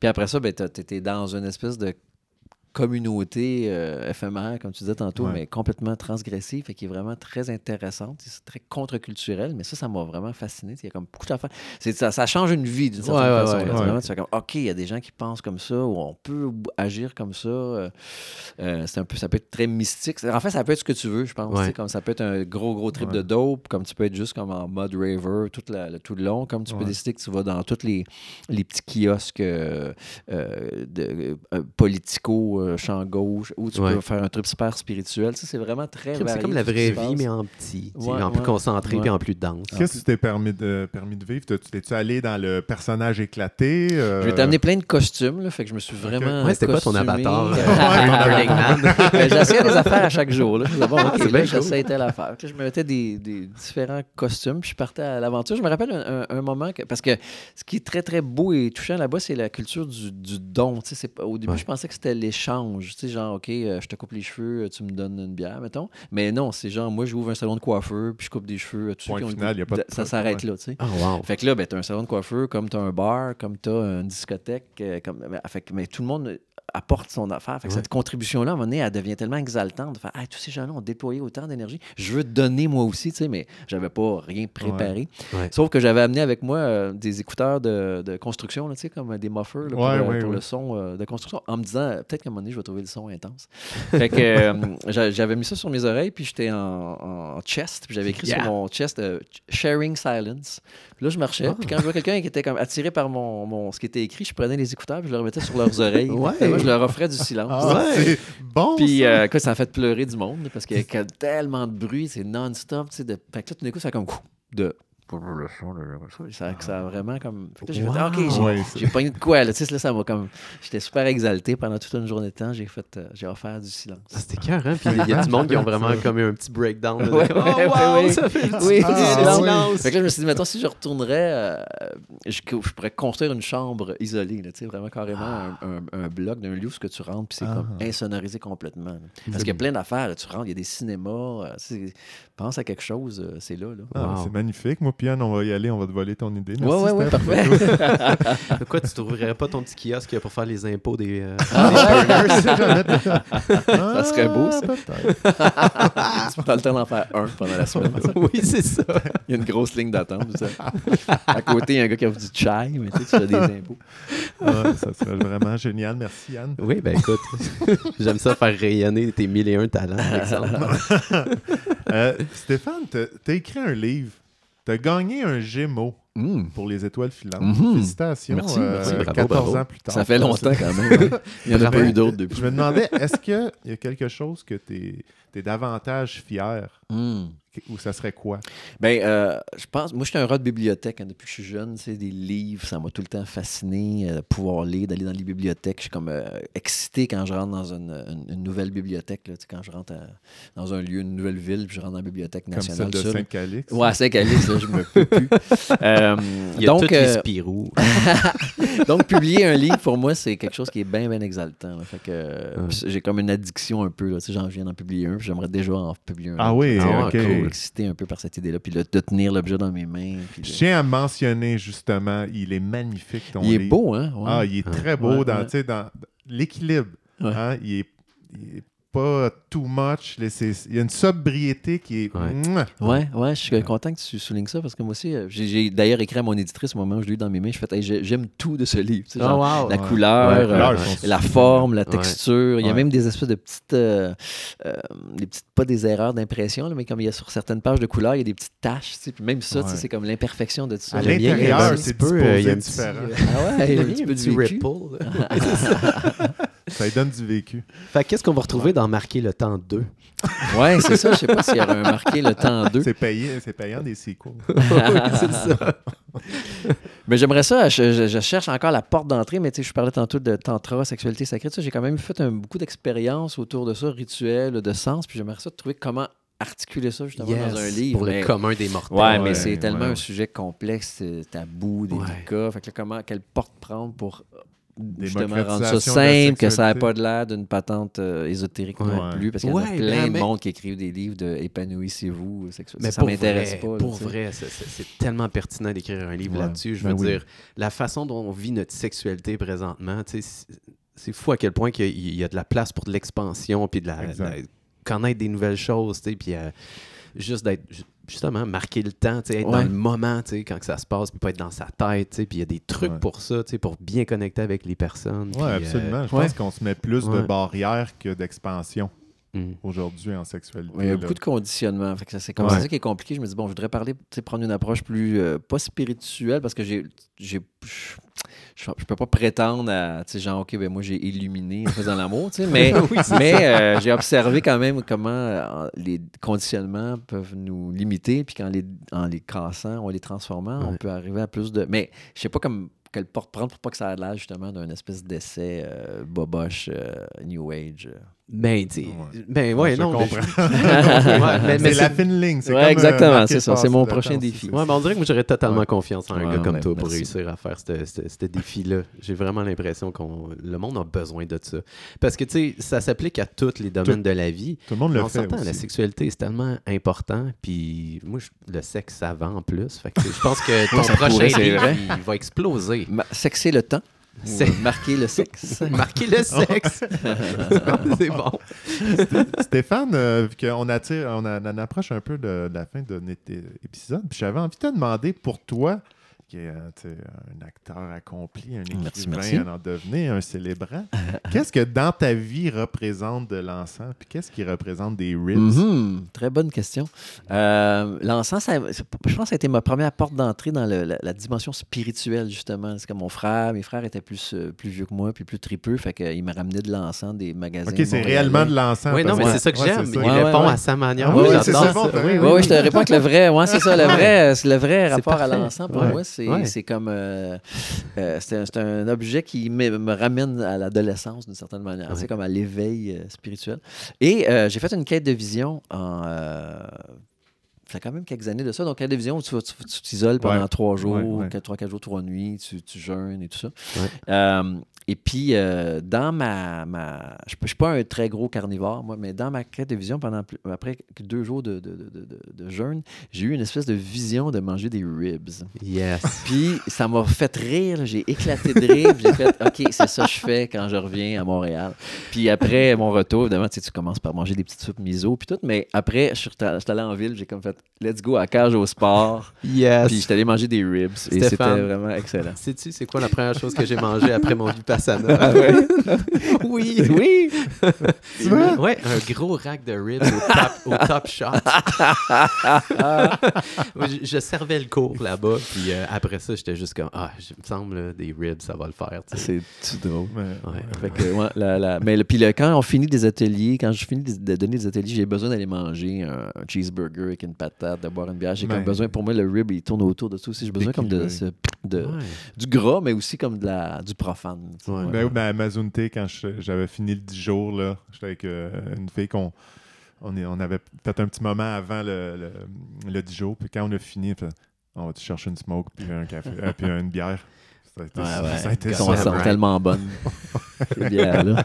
Puis après ça, ben, tu étais dans une espèce de communauté euh, éphémère, comme tu disais tantôt,
Ouais.
mais complètement transgressive, et qui est vraiment très intéressante. C'est très contre-culturel, mais ça, ça m'a vraiment fasciné. Il y a comme beaucoup d'affaires. Ça, ça change une vie d'une certaine
Ouais,
façon.
ouais.
Vraiment, tu fais comme, OK, il y a des gens qui pensent comme ça, ou on peut agir comme ça. Euh, euh, c'est un peu, ça peut être très mystique. En fait, ça peut être ce que tu veux, je pense. Comme ça peut être un gros, gros trip de dope, comme tu peux être juste comme en mode raver tout, la- le, tout le long, comme tu peux décider que tu vas dans tous les, les petits kiosques euh, euh, de, politico, euh, champ gauche, où tu
Ouais.
peux faire un trip super spirituel. Ça, c'est vraiment très
C'est comme la vraie vie, mais en petit.
Ouais,
en plus
ouais.
concentré
Ouais.
puis en plus dense.
Qu'est-ce que tu t'es permis de, permis de vivre? T'es-tu allé dans le personnage éclaté? euh,
Je vais t'amener plein de costumes, là, fait que je me suis vraiment.
Ouais, c'était quoi ton avatar?
Ben, J'essayais des affaires à chaque jour. Là. Je disais, bon, ok,
C'est
là,
bien cool.
j'essaie telle affaire. Je me mettais des, des différents costumes, puis je partais à l'aventure. Je me rappelle un, un- un moment, que, parce que ce qui est très, très beau et touchant là-bas, c'est la culture du, du don. Tu sais, c'est pas- au début,
Ouais.
je pensais que c'était l'échange. Tu sais, genre, OK, euh, je te coupe les cheveux, tu me donnes une bière, mettons. Mais non, c'est genre, moi, j'ouvre un salon de coiffeur, puis je coupe des cheveux. tous ceux
Point final, y a pas de-
Ça s'arrête là, tu sais.
Oh, wow.
Fait que là, ben, tu as un salon de coiffeur, comme tu as un bar, comme tu as une discothèque. euh, comme, mais, fait que- mais tout le monde apporte son affaire. Fait que
Ouais.
cette contribution-là, à un moment donné, elle devient tellement exaltante de faire Hey, tous ces gens-là ont déployé autant d'énergie. Je veux donner moi aussi, tu sais, mais j'avais pas rien préparé.
Ouais.
Sauf que j'avais amené avec moi euh, des écouteurs de, de construction, là, tu sais, comme des muffers là, pour,
Ouais,
euh,
ouais,
pour
ouais.
le son euh, de construction, en me disant euh, peut-être qu'à un moment donné, je vais trouver le son intense. fait que euh, j'a- j'avais mis ça sur mes oreilles, puis j'étais en, en chest, puis j'avais écrit
Yeah.
sur mon chest euh, Sharing Silence. Puis là, je marchais,
Ah.
puis quand je vois quelqu'un qui était comme attiré par mon, mon- ce qui était écrit, je prenais les écouteurs, puis je le remettais sur leurs oreilles.
Ouais.
Puis moi, je leur offrais du silence.
Ah,
Ouais.
bon.
Puis,
ça.
euh, écoute, ça a fait pleurer du monde parce qu'il y a tellement de bruit, c'est non-stop. tu sais, De... Fait que là, tout d'un coup, ça a comme de. Ça, ça a vraiment comme. Que là, j'ai fait,
Wow.
Ah, OK, j'ai,
Ouais, c'est-
j'ai pogné de quoi, là. Tu sais, là, ça m'a comme. J'étais super exalté pendant toute une journée de temps. J'ai fait. euh, j'ai offert du silence.
Ah, C'était cœur, hein? Puis il y a du monde qui ont vraiment comme eu un petit breakdown. là,
Ouais,
oh,
ouais,
wow,
ouais.
ça fait du
Oui,
Ah,
du silence.
silence.
Fait que là, je me suis dit, mettons, si je retournerais, euh, je, je pourrais construire une chambre isolée, là, tu sais, vraiment carrément un, un- un bloc d'un lieu où ce que tu rentres, puis c'est
Ah.
comme insonorisé complètement. là. Parce qu'il y a plein d'affaires, là, tu rentres, il y a des cinémas, euh, c'est- pense à quelque chose, euh, c'est là. là.
Ah,
Wow.
C'est magnifique. Moi, Pian, on va y aller. On va te voler ton idée.
Ouais,
Merci,
ouais, ouais, parfait.
Pourquoi tu trouverais pas ton petit kiosque pour faire les impôts des, euh,
Ah,
des
ça
serait beau, ça.
Peut-être.
tu as le temps d'en faire un pendant la semaine.
oui, c'est ça.
Il y a une grosse ligne d'attente. tu. À côté, il y a un gars qui a du chai, mais tu sais, tu fais des impôts.
Ouais, ça serait vraiment génial. Merci, Yann.
Oui, ben écoute, j'aime ça faire rayonner tes mille et un talents, par exemple.
Euh, Stéphane, t'as t'as écrit un livre. T'as gagné un Gémeaux
Hum,
pour les étoiles filantes.
Mhm.
Félicitations.
Merci,
euh,
merci.
Bravo,
14
bravo.
ans plus tard.
Ça fait longtemps quand même. hein. Il n'y en a pas eu d'autres depuis.
Je me demandais, est-ce qu'il y a quelque chose que tu es, davantage fier
Hum.
Ou ça serait quoi?
Ben, euh, je pense, moi, je suis un rat de bibliothèque hein, depuis que je suis jeune. C'est des livres, ça m'a tout le temps fasciné euh, de pouvoir lire, d'aller dans les bibliothèques. Je suis comme euh, excité quand je rentre dans une, une- une nouvelle bibliothèque. Là, tu sais, quand je rentre à- dans un lieu, une nouvelle ville, puis je rentre dans la bibliothèque
Comme
nationale.
celle de. Saint-Calix?
Ouais, Saint-Calix, là, je me peux plus. Euh,
Il y a
donc,
tous les
euh,
Spirou.
donc, publier un livre, pour moi, c'est quelque chose qui est bien, bien exaltant. là. Fait que euh, puis j'ai comme une addiction un peu. Là. Tu sais, j'en viens d'en publier un, puis j'aimerais déjà en publier un.
Ah
autre.
oui,
Ah,
ok.
cool.
Excité un peu par cette idée-là, puis le- de tenir l'objet dans mes mains. puis
Je
de-
tiens à mentionner justement, il est magnifique ton
Il est
livre.
beau, hein? Ouais.
Ah, il est très beau.
Ouais,
dans,
ouais.
tu sais, dans, l'équilibre.
Ouais.
hein, il, est, il est pas too much. Il y a une sobriété qui est.
Ouais.
Ouais, ouais, je suis content que tu soulignes ça parce que moi aussi, euh, j'ai d'ailleurs écrit à mon éditrice au moment où je l'ai eu dans mes mains. Je fais, Hey, j'ai- j'aime tout de ce livre. tu sais, genre,
wow.
la
ouais.
couleur,
Ouais,
euh, la forme, la
Ouais.
texture. Il y a
Ouais.
même des espèces de petites, euh, euh, des petites pas des erreurs d'impression, mais comme il y a sur certaines pages de couleurs, il y a des petites taches. tu sais, Puis même ça, tu sais,
Ouais.
c'est comme l'imperfection de tout ça.
À l'intérieur, c'est
peu,
il y a un petit.
Ah ouais, il y a un petit peu de
ripple.
Ça lui donne du vécu.
fait que qu'est-ce qu'on va retrouver dans Marquer le temps 2?
Ouais, c'est ça. Je sais pas s'il y aurait marqué le temps en deux.
C'est payé, c'est payant des sequels.
c'est ça.
Mais j'aimerais ça, je, je- je cherche encore la porte d'entrée, mais tu sais, je parlais tantôt de tantra, sexualité sacrée, j'ai quand même fait un- beaucoup d'expériences autour de ça, rituels, de sens, puis j'aimerais ça trouver comment articuler ça justement dans un livre.
Pour
mais-
le commun des mortels.
Ouais, mais
Ouais,
c'est tellement
ouais.
un sujet complexe, euh, tabou, délicat. Fait que là, comment, quelle porte prendre pour justement rendre ça simple, que ça n'ait
sexualité.
pas de l'air d'une patente euh, ésotérique non plus, parce qu'il y en a
Ouais,
plein
ben,
de
mais-
monde qui écrivent des livres de épanouissez-vous sexuellement.
Mais
ça
pour
m'intéresse
vrai,
pas.
Pour vrai, c'est- tellement pertinent d'écrire un livre
Ouais.
là-dessus. Je
Ben
veux
oui.
dire, la façon dont on vit notre sexualité présentement, tu sais, c'est- fou à quel point qu'il y a- il y, a de la place pour de l'expansion, puis de la, connaître des nouvelles choses, tu sais, puis euh, juste d'être ju- justement marquer le temps, tu sais, être
Ouais.
dans le moment, tu sais, quand que ça se passe, puis pas être dans sa tête, tu sais, puis il y a des trucs
Ouais.
pour ça, tu sais, pour bien connecter avec les personnes.
Oui,
puis, euh,
absolument. Je
ouais.
pense qu'on se met plus de barrières que d'expansion
hum.
aujourd'hui en sexualité.
Ouais, il y a
là.
beaucoup de conditionnement. Fait que ça, c'est comme
Ouais.
ça qui est compliqué. Je me dis, bon, je voudrais parler, tu sais, prendre une approche plus, euh, pas spirituelle, parce que j'ai, j'ai, je, je, peux pas prétendre à, tu sais, genre, OK, ben moi, j'ai illuminé en faisant l'amour, tu sais, mais, mais euh, j'ai observé quand même comment euh, les conditionnements peuvent nous limiter, puis qu'en les, en les cassant, en les transformant, on peut arriver à plus de... Mais je sais pas comme quelle porte prendre pour pas que ça ait l'air, justement, d'un espèce d'essai euh, boboche, euh, New Age.
Ben, tu
Ouais.
ben, ouais,
je
non. mais-
comprends.
Ouais, mais- mais
c'est la fine ligne. c'est
Ouais,
comme,
exactement, c'est ça, c'est mon prochain défi.
Ouais, mais on dirait que j'aurais totalement
Ouais.
confiance en un
Ouais,
gars comme
ben,
toi pour réussir à faire ce ce- ce défi-là. J'ai vraiment l'impression que le monde a besoin de ça. Parce que, tu sais, ça s'applique à tous les domaines de la vie.
Tout le monde le
on
fait
s'entend, la
aussi.
sexualité, c'est tellement important. Puis moi, je- le sexe, ça vend en plus. Fait que, tu sais, je pense que ton
ça
prochain
pourrait,
livre, il va exploser.
Ma- sexer le temps.
C'est-
marquer le sexe.
Marquer le sexe. c'est bon.
Stéphane, euh, vu qu'on attire, on, a- on approche un peu de, de la fin de notre épisode, puis j'avais envie de te demander pour toi, qui est euh, un acteur accompli, un
Merci,
écrivain
merci.
à en devenir, un célébrant, qu'est-ce que dans ta vie représente de l'encens, puis qu'est-ce qui représente des ribs?
Mhm, Très bonne question. Euh, L'encens, je pense que ça a été ma première porte d'entrée dans le- la, la dimension spirituelle, justement. C'est comme mon frère, mes frères étaient plus, euh, plus vieux que moi, puis plus tripeux, fait qu'ils me ramenaient de l'encens des magasins.
Ok, c'est réellement de l'encens.
Oui, non, mais
que-
c'est ça que
ouais,
j'aime. Il.
Ouais,
répond
ouais,
à sa manière.
Ah oui, c'est
ça. Oui.
Oui,
oui.
oui, je te réponds que le vrai, ouais, c'est ça, le vrai, c'est le vrai rapport à l'encens pour
Ouais.
moi, c'est
Ouais.
c'est comme euh, euh, c'est un, objet qui me, me ramène à l'adolescence d'une certaine manière,
Ouais.
c'est comme à l'éveil euh, spirituel. Et j'ai fait une quête de vision en ça fait quand même quelques années de ça. Donc, quête de vision, où tu t'isoles pendant
Ouais.
trois jours, quatre- trois, quatre jours, trois nuits, tu, tu jeûnes et tout ça. Et puis, euh, dans ma. ma je ne suis pas un très gros carnivore, moi, mais dans ma quête de vision, pendant plus- après deux jours de, de, de- jeûne, j'ai eu une espèce de vision de manger des ribs.
Yes.
Puis, ça m'a fait rire. J'ai éclaté de rire. J'ai fait OK, c'est ça que je fais quand je reviens à Montréal. Puis, après mon retour, évidemment, tu sais, tu commences par manger des petites soupes miso, puis tout. Mais après, je suis je suis allé en ville. J'ai comme fait Let's go à cage au sport.
Yes.
Puis, je suis allé manger des ribs. Et c'était vraiment excellent.
Sais-tu, c'est quoi la première chose que j'ai mangée après mon
Ah ouais?
oui.
oui!
Tu vois?
Ouais, un gros rack de ribs au top, au top shot. Je, je servais le cours là-bas, puis euh, après ça, j'étais juste comme, ah, il me semble, là, des ribs, ça va le faire.
C'est tout drôle.
Ouais.
Ouais.
Fait que, ouais, la- la- mais le- puis le- quand on finit des ateliers, quand je finis de, de donner des ateliers, j'ai besoin d'aller manger un, un cheeseburger avec une patate, de boire une bière. J'ai comme besoin, pour moi, le rib, il tourne autour de ça aussi. J'ai besoin comme de, ce- de-
Ouais.
du gras, mais aussi comme de la, du profane. tu sais.
Ouais.
Ben oui, ben à quand j'avais fini le 10 jours, là, j'étais avec euh, une fille qu'on on, est- on avait fait un petit moment avant le, le, le 10 jours. Puis quand on a fini, on va-tu chercher une smoke puis un café, euh, puis une bière? Ça a été,
Ouais, ouais.
ça a été
sont, sont tellement bonnes. ces bières-là.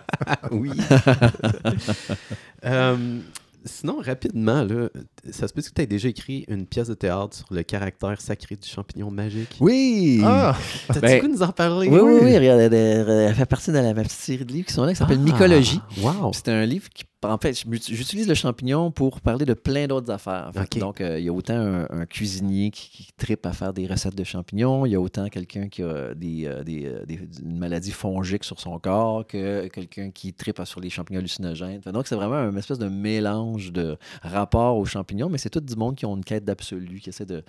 oui. Euh, sinon, rapidement, là, ça se peut que tu aies déjà écrit une pièce de théâtre sur le caractère sacré du champignon magique?
Oui!
Ah!
T'as-tu
Ben,
goût de nous en parler?
Oui, oui, oui. Regarde, elle, elle- elle fait partie de la, ma petite série de livres qui sont là, qui s'appelle
Ah,
Mycologie.
Wow.
C'est un livre qui, en fait, j'utilise le champignon pour parler de plein d'autres affaires. en fait.
Ok.
Donc, euh, il y a autant un, un cuisinier qui, qui tripe à faire des recettes de champignons, il y a autant quelqu'un qui a des, euh, des, euh, des- une maladie fongique sur son corps que quelqu'un qui tripe sur les champignons hallucinogènes. Donc, c'est vraiment une espèce de mélange de rapports aux champignons, mais c'est tout du monde qui ont une quête d'absolu, qui essaie de-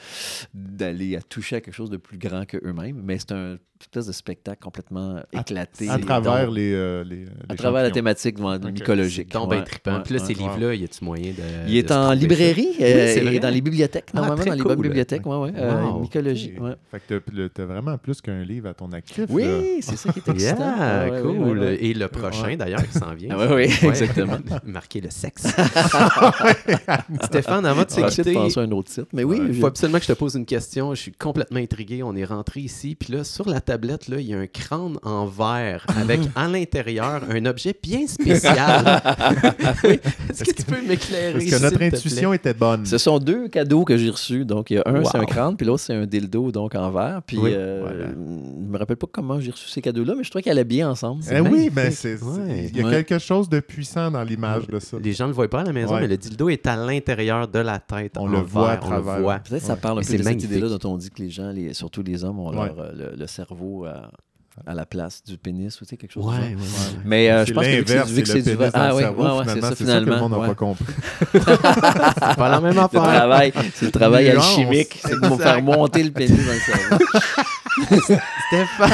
d'aller à toucher à quelque chose de plus grand que eux-mêmes. Mais c'est un espèce de spectacle complètement éclaté.
À travers
donc-
les, euh, les,
À travers la thématique mycologique. Ouais,
trippant.
ouais,
Puis là,
ouais.
ces livres-là, y a-tu moyen de.
Il est
de
en librairie
ça?
euh,
Oui,
et dans les bibliothèques,
Ah,
normalement, dans les bonnes bibliothèques. Ouais, ouais, euh,
Wow.
mycologie. Ouais.
Fait que t'as- vraiment plus qu'un livre à ton actif.
Oui, c'est ça qui est excitant.
Yeah,
Ouais, ouais,
cool.
ouais, ouais.
Et le prochain,
Ouais.
d'ailleurs, qui s'en vient.
Ah, ouais, oui, exactement.
Marquer le sexe. Stéphane, avant de s'écouter,
penser à un autre titre. Mais oui,
il
je-
faut absolument que je te pose une question. Je suis complètement intrigué. On est rentré ici. Puis là, sur la tablette, là, il y a un crâne en verre avec à l'intérieur un objet bien spécial. Est-ce que tu peux m'éclairer?
Parce que notre intuition était bonne.
ce sont deux cadeaux que j'ai reçus. Donc, il y a un, c'est un crâne, puis l'autre, c'est un dildo, donc en verre. Puis,
Oui,
euh,
voilà.
je me rappelle pas comment j'ai reçu ces cadeaux-là, mais je trouvais qu'elle allait bien ensemble.
Eh oui,
magnifique.
ben c'est, c'est-
Ouais.
il y a
Ouais.
quelque chose de puissant dans l'image de ça.
Les gens ne le voient pas à la maison,
Ouais.
mais le dildo est à l'intérieur de la tête.
On
en
le voit à travers.
le voit.
Peut-être que ça parle un
Mais
peu
c'est
de cette idée-là dont on dit que les gens, les, surtout les hommes, ont leur, euh, le, le cerveau à, à la place du pénis ou tu sais, quelque chose
Ouais, ouais.
Mais euh, je pense que vu que c'est-
l'inverse,
vu que
c'est
c'est
le
du Ah
le
oui,
cerveau,
ouais, ouais,
finalement,
c'est ça
que le
finalement.
monde n'a
ouais.
pas compris.
C'est pas la même
Le
affaire.
travail, c'est le travail
Nuance.
alchimique, c'est
Exact.
faire monter le pénis dans le cerveau.
Stéphane.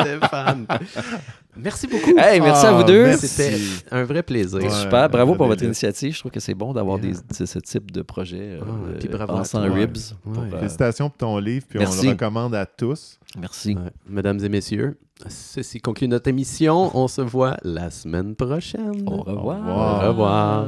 Stéphane. Merci beaucoup.
Hey, merci à
Ah,
vous deux.
merci.
C'était un vrai plaisir.
Ouais.
Super, bravo pour votre initiative. Je trouve que c'est bon d'avoir
Yeah.
des, ce, type de projet euh,
Ah, puis bravo
sans ribs.
Ouais.
pour, euh,
Félicitations pour ton livre, puis on le recommande à tous.
merci.
Ouais. Mesdames et messieurs, ceci conclut notre émission. On se voit la semaine prochaine.
Au revoir.
Au revoir.
Au revoir.